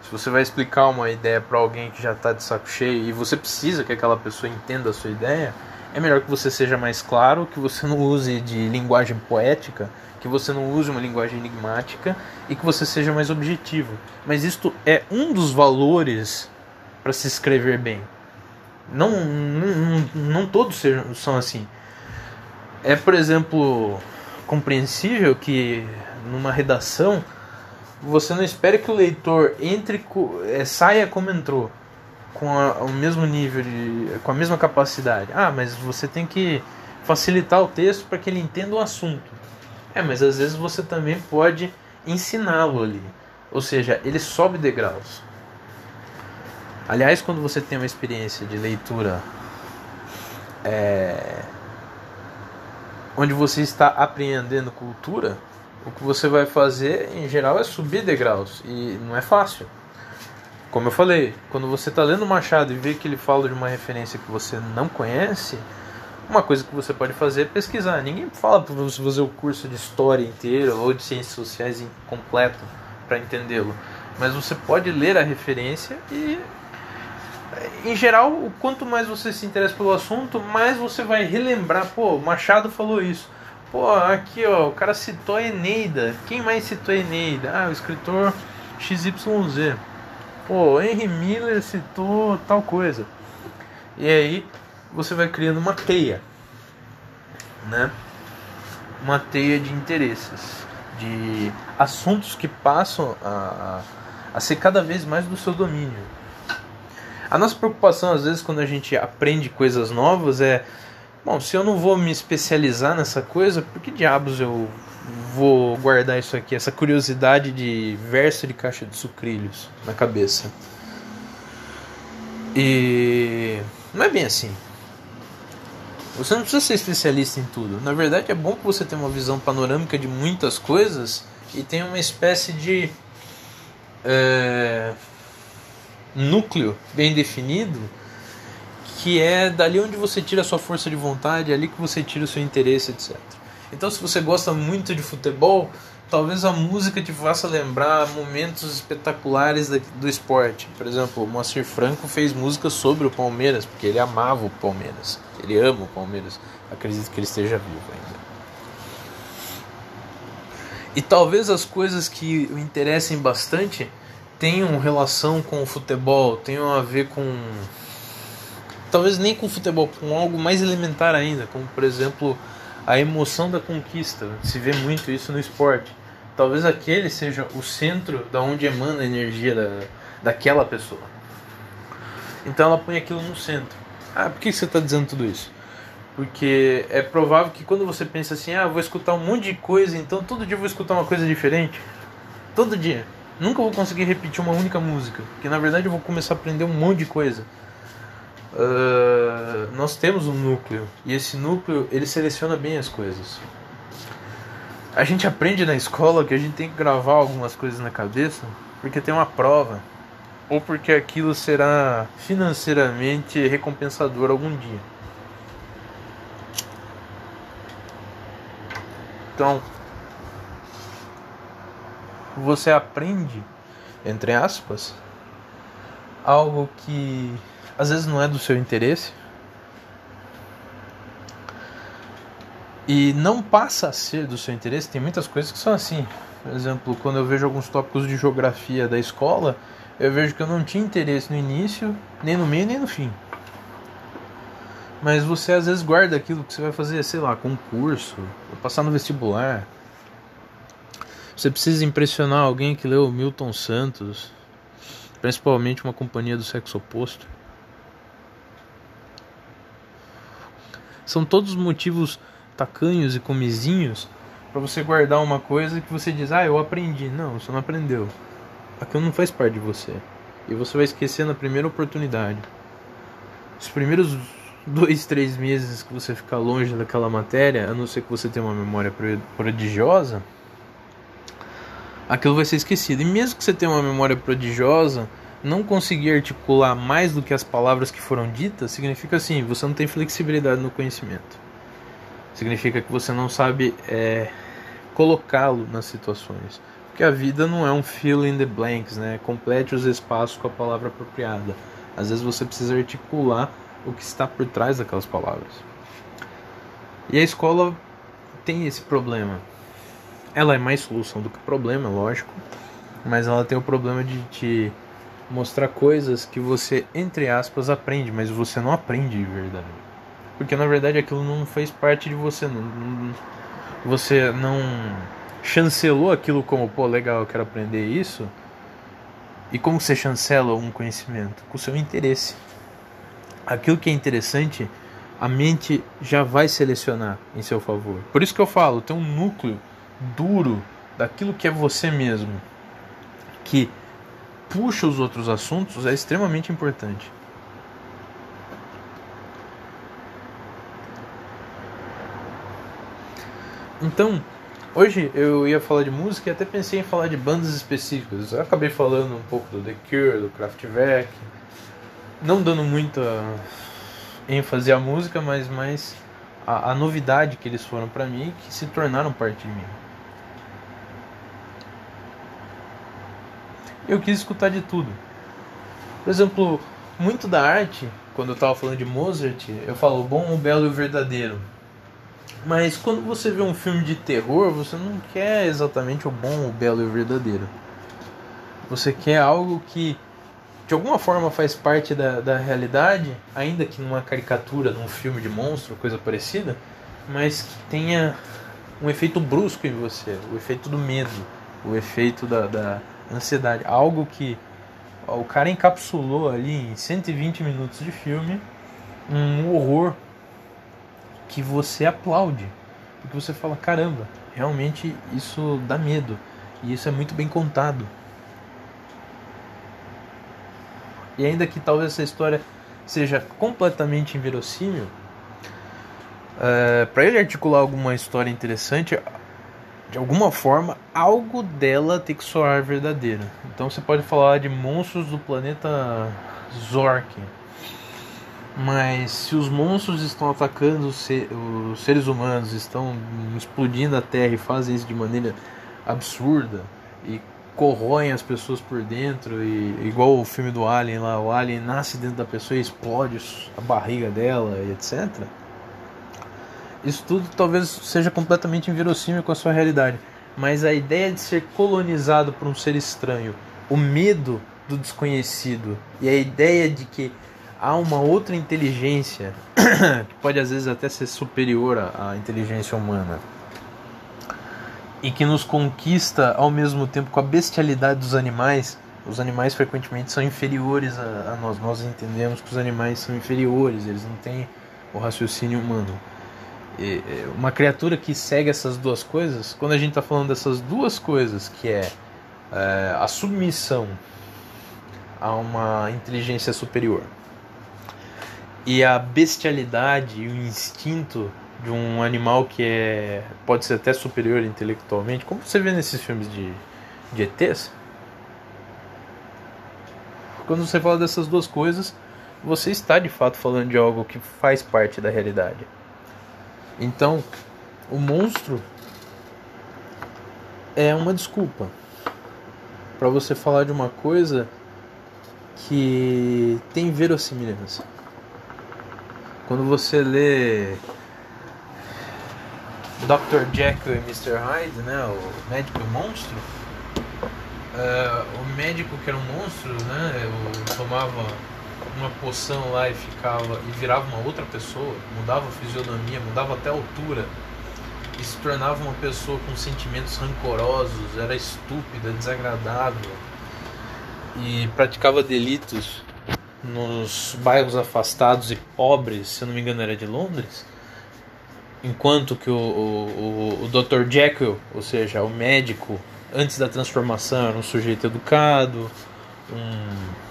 [SPEAKER 1] Se você vai explicar uma ideia para alguém que já está de saco cheio e você precisa que aquela pessoa entenda a sua ideia, é melhor que você seja mais claro, que você não use de linguagem poética que você não use uma linguagem enigmática e que você seja mais objetivo. Mas isto é um dos valores para se escrever bem. Não, não, não todos são assim. É, por exemplo, compreensível que numa redação você não espere que o leitor entre é, saia como entrou com a, o mesmo nível de com a mesma capacidade. Ah, mas você tem que facilitar o texto para que ele entenda o assunto. É, mas às vezes você também pode ensiná-lo ali. Ou seja, ele sobe degraus. Aliás, quando você tem uma experiência de leitura é, onde você está apreendendo cultura, o que você vai fazer em geral é subir degraus e não é fácil. Como eu falei, quando você está lendo Machado e vê que ele fala de uma referência que você não conhece, uma coisa que você pode fazer é pesquisar. Ninguém fala para você fazer o curso de história inteiro ou de ciências sociais completo para entendê-lo. Mas você pode ler a referência e, em geral, o quanto mais você se interessa pelo assunto, mais você vai relembrar. Pô, Machado falou isso. Pô, aqui ó, o cara citou Eneida. Quem mais citou Eneida? Ah, o escritor XYZ. Pô, Henry Miller citou tal coisa. E aí você vai criando uma teia, né? Uma teia de interesses, de assuntos que passam a, a ser cada vez mais do seu domínio. A nossa preocupação, às vezes, quando a gente aprende coisas novas é: bom, se eu não vou me especializar nessa coisa, por que diabos eu vou guardar isso aqui, essa curiosidade de verso de caixa de sucrilhos na cabeça? E não é bem assim. Você não precisa ser especialista em tudo. Na verdade, é bom que você tenha uma visão panorâmica de muitas coisas e tenha uma espécie de é, núcleo bem definido que é dali onde você tira a sua força de vontade, é ali que você tira o seu interesse, etc. Então, se você gosta muito de futebol, talvez a música te faça lembrar momentos espetaculares do esporte. Por exemplo, o Moacir Franco fez música sobre o Palmeiras, porque ele amava o Palmeiras, ele ama o Palmeiras. Acredito que ele esteja vivo ainda. E talvez as coisas que o interessem bastante tenham relação com o futebol, tenham a ver com. Talvez nem com futebol, com algo mais elementar ainda, como por exemplo a emoção da conquista. Se vê muito isso no esporte. Talvez aquele seja o centro da onde emana a energia da, daquela pessoa. Então ela põe aquilo no centro. Ah, por que você está dizendo tudo isso? Porque é provável que quando você pensa assim, ah, vou escutar um monte de coisa, então todo dia vou escutar uma coisa diferente. Todo dia. Nunca vou conseguir repetir uma única música, porque na verdade eu vou começar a aprender um monte de coisa. Uh, nós temos um núcleo e esse núcleo ele seleciona bem as coisas. A gente aprende na escola que a gente tem que gravar algumas coisas na cabeça porque tem uma prova ou porque aquilo será financeiramente recompensador algum dia. Então, você aprende, entre aspas, algo que às vezes não é do seu interesse e não passa a ser do seu interesse. Tem muitas coisas que são assim. Por exemplo, quando eu vejo alguns tópicos de geografia da escola, eu vejo que eu não tinha interesse no início, nem no meio, nem no fim. Mas você às vezes guarda aquilo que você vai fazer, sei lá, concurso, passar no vestibular. Você precisa impressionar alguém que leu Milton Santos, principalmente uma companhia do sexo oposto. São todos motivos tacanhos e comizinhos para você guardar uma coisa que você diz: "Ah, eu aprendi". Não, você não aprendeu. Aquilo não faz parte de você. E você vai esquecer na primeira oportunidade. Os primeiros dois, três meses que você ficar longe daquela matéria, a não ser que você tenha uma memória prodigiosa, aquilo vai ser esquecido. E mesmo que você tenha uma memória prodigiosa, não conseguir articular mais do que as palavras que foram ditas, significa assim, você não tem flexibilidade no conhecimento. Significa que você não sabe é, colocá-lo nas situações. Porque a vida não é um fill in the blanks, né? Complete os espaços com a palavra apropriada. Às vezes você precisa articular o que está por trás daquelas palavras. E a escola tem esse problema ela é mais solução do que problema, lógico, mas ela tem o problema de te mostrar coisas que você, entre aspas, aprende, mas você não aprende de verdade. Porque na verdade aquilo não fez parte de você, não, não, você não chancelou aquilo como, pô, legal, eu quero aprender isso. E como você chancela um conhecimento? Com o seu interesse. Aquilo que é interessante, a mente já vai selecionar em seu favor. Por isso que eu falo, tem um núcleo duro daquilo que é você mesmo, que puxa os outros assuntos, é extremamente importante. Então, hoje eu ia falar de música e até pensei em falar de bandas específicas. Eu acabei falando um pouco do The Cure, do Kraftwerk, não dando muita ênfase à música, mas mais a, a novidade que eles foram para mim, que se tornaram parte de mim. Eu quis escutar de tudo. Por exemplo, muito da arte, quando eu estava falando de Mozart, eu falo bom, o belo e o verdadeiro. Mas quando você vê um filme de terror, você não quer exatamente o bom, o belo e o verdadeiro. Você quer algo que de alguma forma faz parte da, da realidade, ainda que numa caricatura, num filme de monstro, coisa parecida, mas que tenha um efeito brusco em você, o efeito do medo, o efeito da, da Ansiedade. Algo que o cara encapsulou ali em 120 minutos de filme um horror que você aplaude. Porque você fala, caramba, realmente isso dá medo. E isso é muito bem contado. E ainda que talvez essa história seja completamente inverossímil, é, para ele articular alguma história interessante, de alguma forma, algo dela tem que soar verdadeira. Então você pode falar de monstros do planeta Zork. Mas se os monstros estão atacando os, seres humanos, estão explodindo a Terra e fazem isso de maneira absurda e corroem as pessoas por dentro e igual o filme do Alien lá, o Alien nasce dentro da pessoa e explode a barriga dela e etc. Isso tudo talvez seja completamente inverossímil com a sua realidade, mas a ideia de ser colonizado por um ser estranho, o medo do desconhecido e a ideia de que há uma outra inteligência que pode às vezes até ser superior à, inteligência humana e que nos conquista ao mesmo tempo com a bestialidade dos animais. Os animais frequentemente são inferiores a, a nós. Nós entendemos que os animais são inferiores, eles não têm o raciocínio humano. Uma criatura que segue essas duas coisas, quando a gente está falando dessas duas coisas, que é, é a submissão a uma inteligência superior e a bestialidade e o instinto de um animal que é pode ser até superior intelectualmente, como você vê nesses filmes de, de ETs. Quando você fala dessas duas coisas, você está de fato falando de algo que faz parte da realidade. Então, o monstro é uma desculpa para você falar de uma coisa que tem verossimilhança. Quando você lê Dr. Jekyll e Mr. Hyde, né, o médico e o monstro, uh, o médico que era um monstro, né, tomava uma poção lá e ficava e virava uma outra pessoa, mudava a fisionomia, mudava até a altura e se tornava uma pessoa com sentimentos rancorosos, era estúpida, desagradável e praticava delitos nos bairros afastados e pobres, se eu não me engano era de Londres, enquanto que o, o, o Dr. Jekyll, ou seja, o médico, antes da transformação era um sujeito educado, um,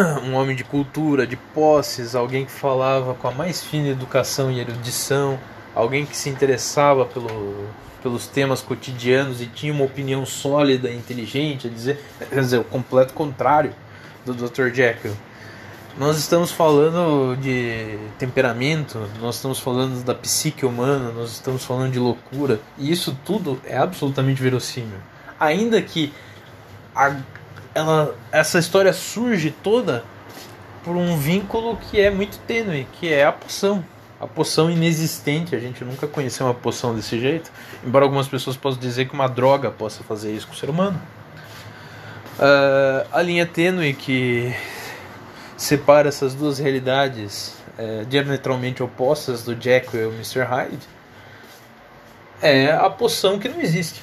[SPEAKER 1] um homem de cultura, de posses, alguém que falava com a mais fina educação e erudição, alguém que se interessava pelo, pelos temas cotidianos e tinha uma opinião sólida e inteligente, a dizer, quer dizer, o completo contrário do Dr. Jekyll. Nós estamos falando de temperamento, nós estamos falando da psique humana, nós estamos falando de loucura, e isso tudo é absolutamente verossímil. Ainda que a, ela, essa história surge toda por um vínculo que é muito tênue, que é a poção. A poção inexistente, a gente nunca conheceu uma poção desse jeito, embora algumas pessoas possam dizer que uma droga possa fazer isso com o ser humano. Uh, a linha tênue que separa essas duas realidades é, diametralmente opostas do Jekyll e o Mr. Hyde é a poção que não existe.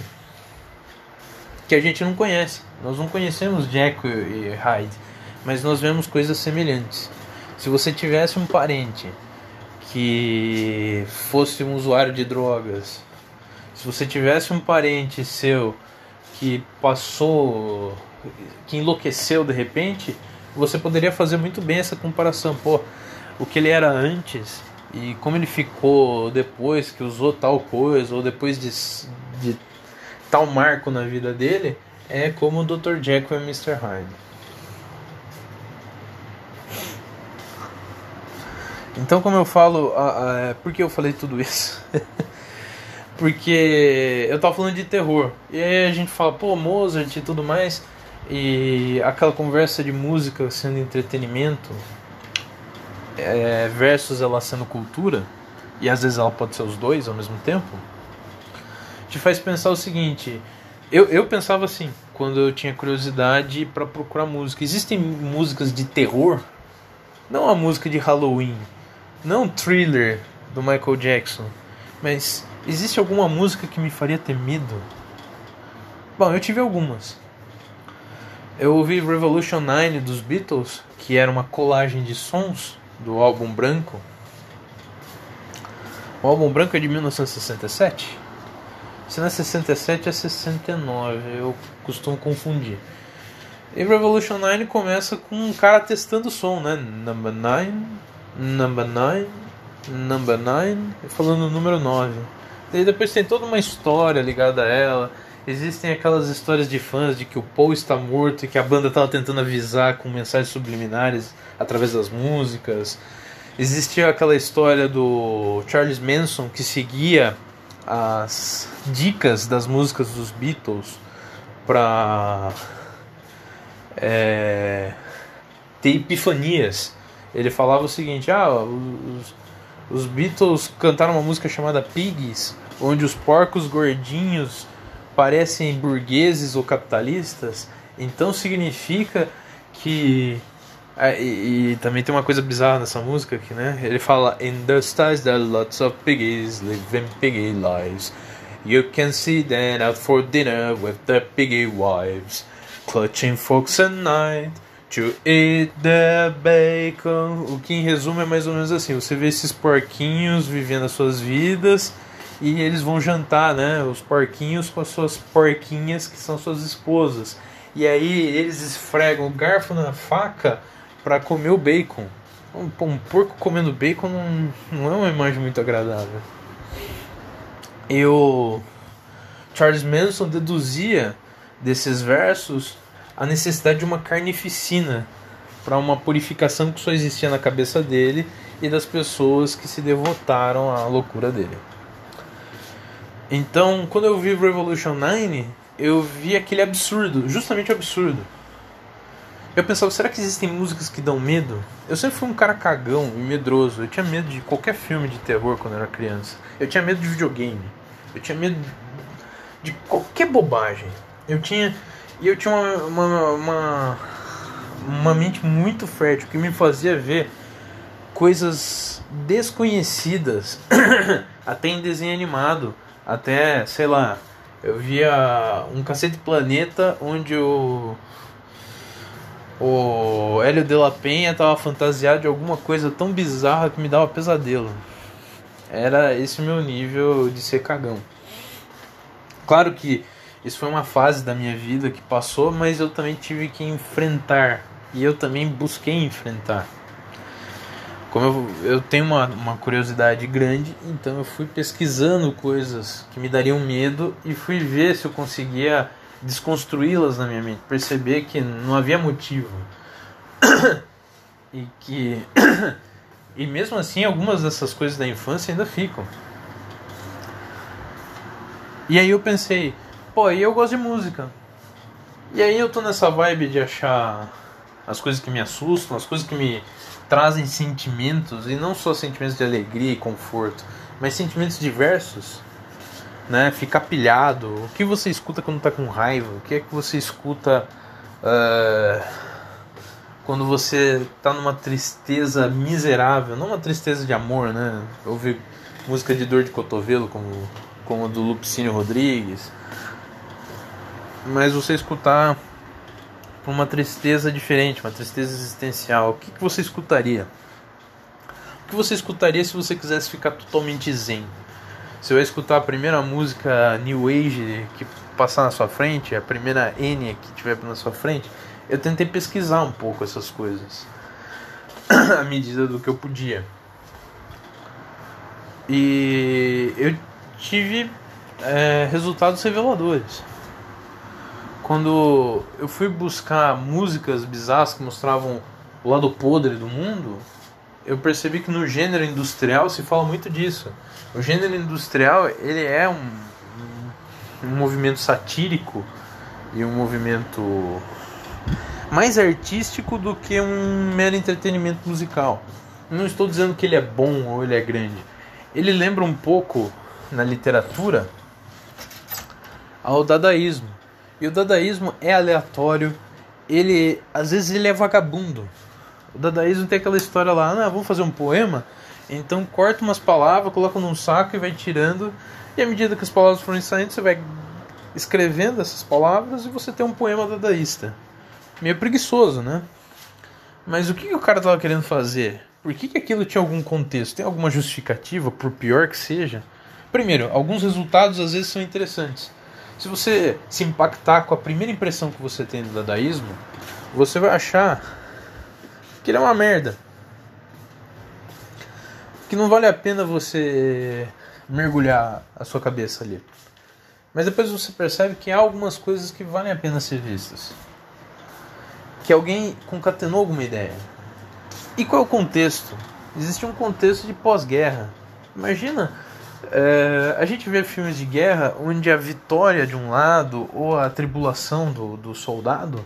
[SPEAKER 1] Que a gente não conhece. Nós não conhecemos Jekyll e Hyde, mas nós vemos coisas semelhantes. Se você tivesse um parente que fosse um usuário de drogas, se você tivesse um parente seu que passou que enlouqueceu de repente, você poderia fazer muito bem essa comparação. Pô, o que ele era antes e como ele ficou depois que usou tal coisa, ou depois de, de tal marco na vida dele, é como o Dr. Jekyll e Mr. Hyde. Então, como eu falo, a, a, por que eu falei tudo isso? Porque eu tava falando de terror. E aí a gente fala, pô, Mozart e tudo mais. E aquela conversa de música sendo entretenimento é, versus ela sendo cultura, e às vezes ela pode ser os dois ao mesmo tempo, te faz pensar o seguinte: eu, eu pensava assim, quando eu tinha curiosidade para procurar música. Existem músicas de terror, não a música de Halloween, não thriller do Michael Jackson, mas existe alguma música que me faria ter medo? Bom, eu tive algumas. Eu ouvi Revolution 9 dos Beatles, que era uma colagem de sons do álbum branco. O álbum branco é de 1967. Se não é 67 é 69, eu costumo confundir. E Revolution 9 começa com um cara testando o som, né? Number 9, number 9, number 9, falando o número 9. E depois tem toda uma história ligada a ela. Existem aquelas histórias de fãs de que o Paul está morto e que a banda estava tentando avisar com mensagens subliminares através das músicas. Existia aquela história do Charles Manson que seguia as dicas das músicas dos Beatles para é, ter epifanias. Ele falava o seguinte: ah, os, os Beatles cantaram uma música chamada Pigs, onde os porcos gordinhos parecem burgueses ou capitalistas, então significa que e, e, também tem uma coisa bizarra nessa música aqui, né? Ele fala In the stars there are lots of piggies living piggy lives. You can see them out for dinner with their piggy wives, clutching forks at night to eat the bacon. O que em resumo é mais ou menos assim: você vê esses porquinhos vivendo as suas vidas e eles vão jantar, né? Os porquinhos com as suas porquinhas que são suas esposas. E aí eles esfregam o garfo na faca para comer o bacon. Um, um, porco comendo bacon não, não é uma imagem muito agradável. E o Charles Manson deduzia desses versos a necessidade de uma carnificina para uma purificação que só existia na cabeça dele e das pessoas que se devotaram à loucura dele. Então, quando eu vi Revolution 9, eu vi aquele absurdo, justamente absurdo eu pensava, será que existem músicas que dão medo? Eu sempre fui um cara cagão e medroso. Eu tinha medo de qualquer filme de terror quando eu era criança. Eu tinha medo de videogame. Eu tinha medo de qualquer bobagem. Eu tinha. E eu tinha uma, uma, uma, uma mente muito fértil que me fazia ver coisas desconhecidas, até em desenho animado, até, sei lá, eu via um Cacete Planeta onde o o Hélio de la Penha tava fantasiado de alguma coisa tão bizarra que me dava pesadelo. Era esse o meu nível de ser cagão. Claro que isso foi uma fase da minha vida que passou, mas eu também tive que enfrentar. E eu também busquei enfrentar. Como eu, eu tenho uma, uma curiosidade grande, então eu fui pesquisando coisas que me dariam medo e fui ver se eu conseguia desconstruí-las na minha mente, perceber que não havia motivo. e que e mesmo assim algumas dessas coisas da infância ainda ficam. E aí eu pensei, pô, e eu gosto de música. E aí eu tô nessa vibe de achar as coisas que me assustam, as coisas que me trazem sentimentos e não só sentimentos de alegria e conforto, mas sentimentos diversos né? Ficar pilhado. O que você escuta quando tá com raiva? O que é que você escuta uh, quando você tá numa tristeza miserável? Não uma tristeza de amor, né? Ouvir música de dor de cotovelo, como, como a do Lupicínio Rodrigues. Mas você escutar uma tristeza diferente, uma tristeza existencial. O que, que você escutaria? O que você escutaria se você quisesse ficar totalmente zen? Você vai escutar a primeira música New Age que passar na sua frente, a primeira N que tiver na sua frente. Eu tentei pesquisar um pouco essas coisas à medida do que eu podia. E eu tive é, resultados reveladores. Quando eu fui buscar músicas bizarras que mostravam o lado podre do mundo, eu percebi que no gênero industrial se fala muito disso. O gênero industrial ele é um, um movimento satírico e um movimento mais artístico do que um mero entretenimento musical. Não estou dizendo que ele é bom ou ele é grande. Ele lembra um pouco na literatura ao dadaísmo. E o dadaísmo é aleatório, ele às vezes ele é vagabundo. O dadaísmo tem aquela história lá, ah, vamos fazer um poema? Então corta umas palavras, coloca num saco e vai tirando. E à medida que as palavras forem saindo, você vai escrevendo essas palavras e você tem um poema dadaísta. Meio preguiçoso, né? Mas o que, que o cara estava querendo fazer? Por que, que aquilo tinha algum contexto? Tem alguma justificativa, por pior que seja? Primeiro, alguns resultados às vezes são interessantes. Se você se impactar com a primeira impressão que você tem do dadaísmo, você vai achar que ele é uma merda. Que não vale a pena você mergulhar a sua cabeça ali. Mas depois você percebe que há algumas coisas que valem a pena ser vistas. Que alguém concatenou alguma ideia. E qual é o contexto? Existe um contexto de pós-guerra. Imagina, é, a gente vê filmes de guerra onde a vitória de um lado ou a tribulação do, do soldado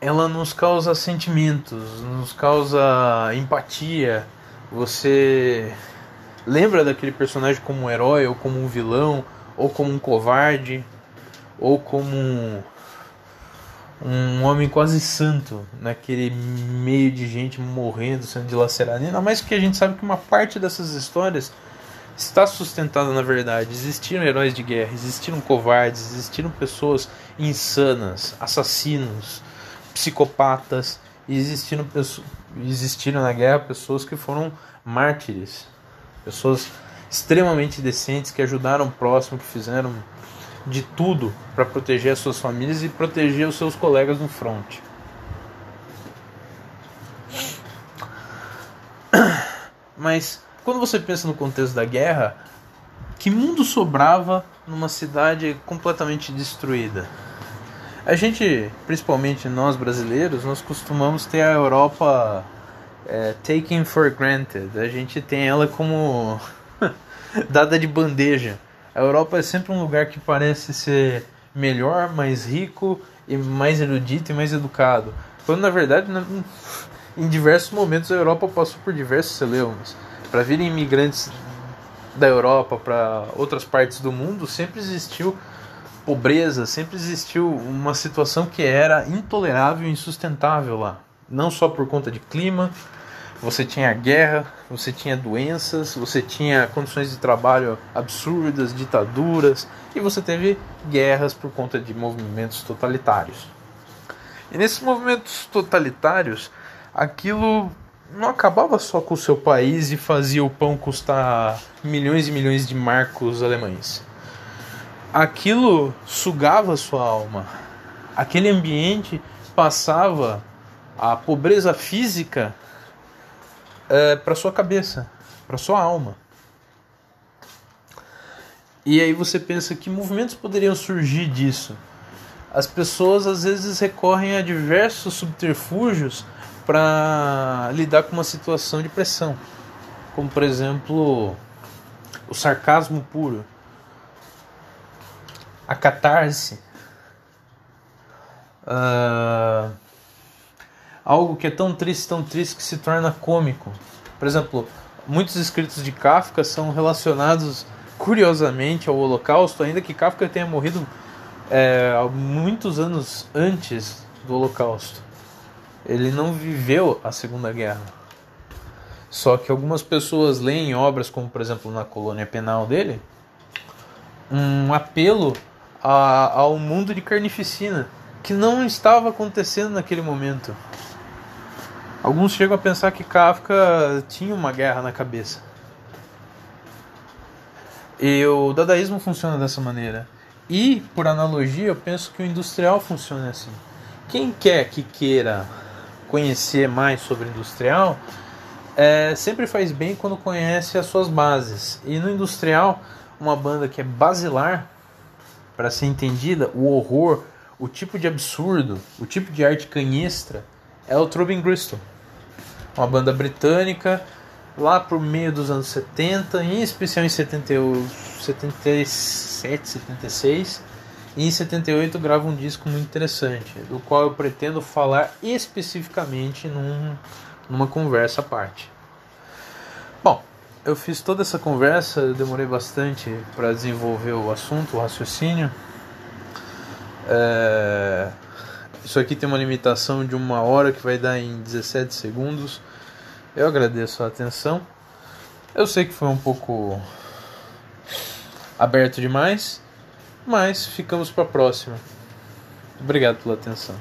[SPEAKER 1] ela nos causa sentimentos, nos causa empatia. Você lembra daquele personagem como um herói ou como um vilão ou como um covarde, ou como um, um homem quase santo naquele meio de gente morrendo, sendo dilacerada. Ainda mais que a gente sabe que uma parte dessas histórias está sustentada na verdade. Existiram heróis de guerra, existiram covardes, existiram pessoas insanas, assassinos, psicopatas, e existiram, existiram na guerra pessoas que foram mártires, pessoas extremamente decentes que ajudaram o próximo, que fizeram de tudo para proteger as suas famílias e proteger os seus colegas no front. Mas quando você pensa no contexto da guerra, que mundo sobrava numa cidade completamente destruída? A gente, principalmente nós brasileiros, nós costumamos ter a Europa é, taken for granted. A gente tem ela como dada de bandeja. A Europa é sempre um lugar que parece ser melhor, mais rico e mais erudito e mais educado. Quando na verdade, em diversos momentos a Europa passou por diversos celeumas. Para virem imigrantes da Europa para outras partes do mundo, sempre existiu pobreza, sempre existiu uma situação que era intolerável e insustentável lá. Não só por conta de clima, você tinha guerra, você tinha doenças, você tinha condições de trabalho absurdas, ditaduras, e você teve guerras por conta de movimentos totalitários. E nesses movimentos totalitários, aquilo não acabava só com o seu país e fazia o pão custar milhões e milhões de marcos alemães. Aquilo sugava sua alma. Aquele ambiente passava a pobreza física é, para sua cabeça, para sua alma. E aí você pensa que movimentos poderiam surgir disso. As pessoas às vezes recorrem a diversos subterfúgios para lidar com uma situação de pressão, como por exemplo o sarcasmo puro, a catarse, uh, algo que é tão triste, tão triste que se torna cômico. Por exemplo, muitos escritos de Kafka são relacionados curiosamente ao Holocausto, ainda que Kafka tenha morrido é, muitos anos antes do Holocausto. Ele não viveu a Segunda Guerra. Só que algumas pessoas leem obras, como por exemplo na colônia penal dele, um apelo a, ao mundo de carnificina, que não estava acontecendo naquele momento. Alguns chegam a pensar que Kafka tinha uma guerra na cabeça. E o dadaísmo funciona dessa maneira. E, por analogia, eu penso que o industrial funciona assim. Quem quer que queira conhecer mais sobre industrial, é, sempre faz bem quando conhece as suas bases. E no industrial, uma banda que é basilar, para ser entendida, o horror, o tipo de absurdo, o tipo de arte canhestra, é o Trubin Bristol uma banda britânica, lá por meio dos anos 70, em especial em 70, 77, 76. E em 78 grava um disco muito interessante, do qual eu pretendo falar especificamente num, numa conversa à parte. Bom, eu fiz toda essa conversa, demorei bastante para desenvolver o assunto, o raciocínio. É... Isso aqui tem uma limitação de uma hora que vai dar em 17 segundos. Eu agradeço a atenção. Eu sei que foi um pouco aberto demais, mas ficamos para a próxima. Obrigado pela atenção.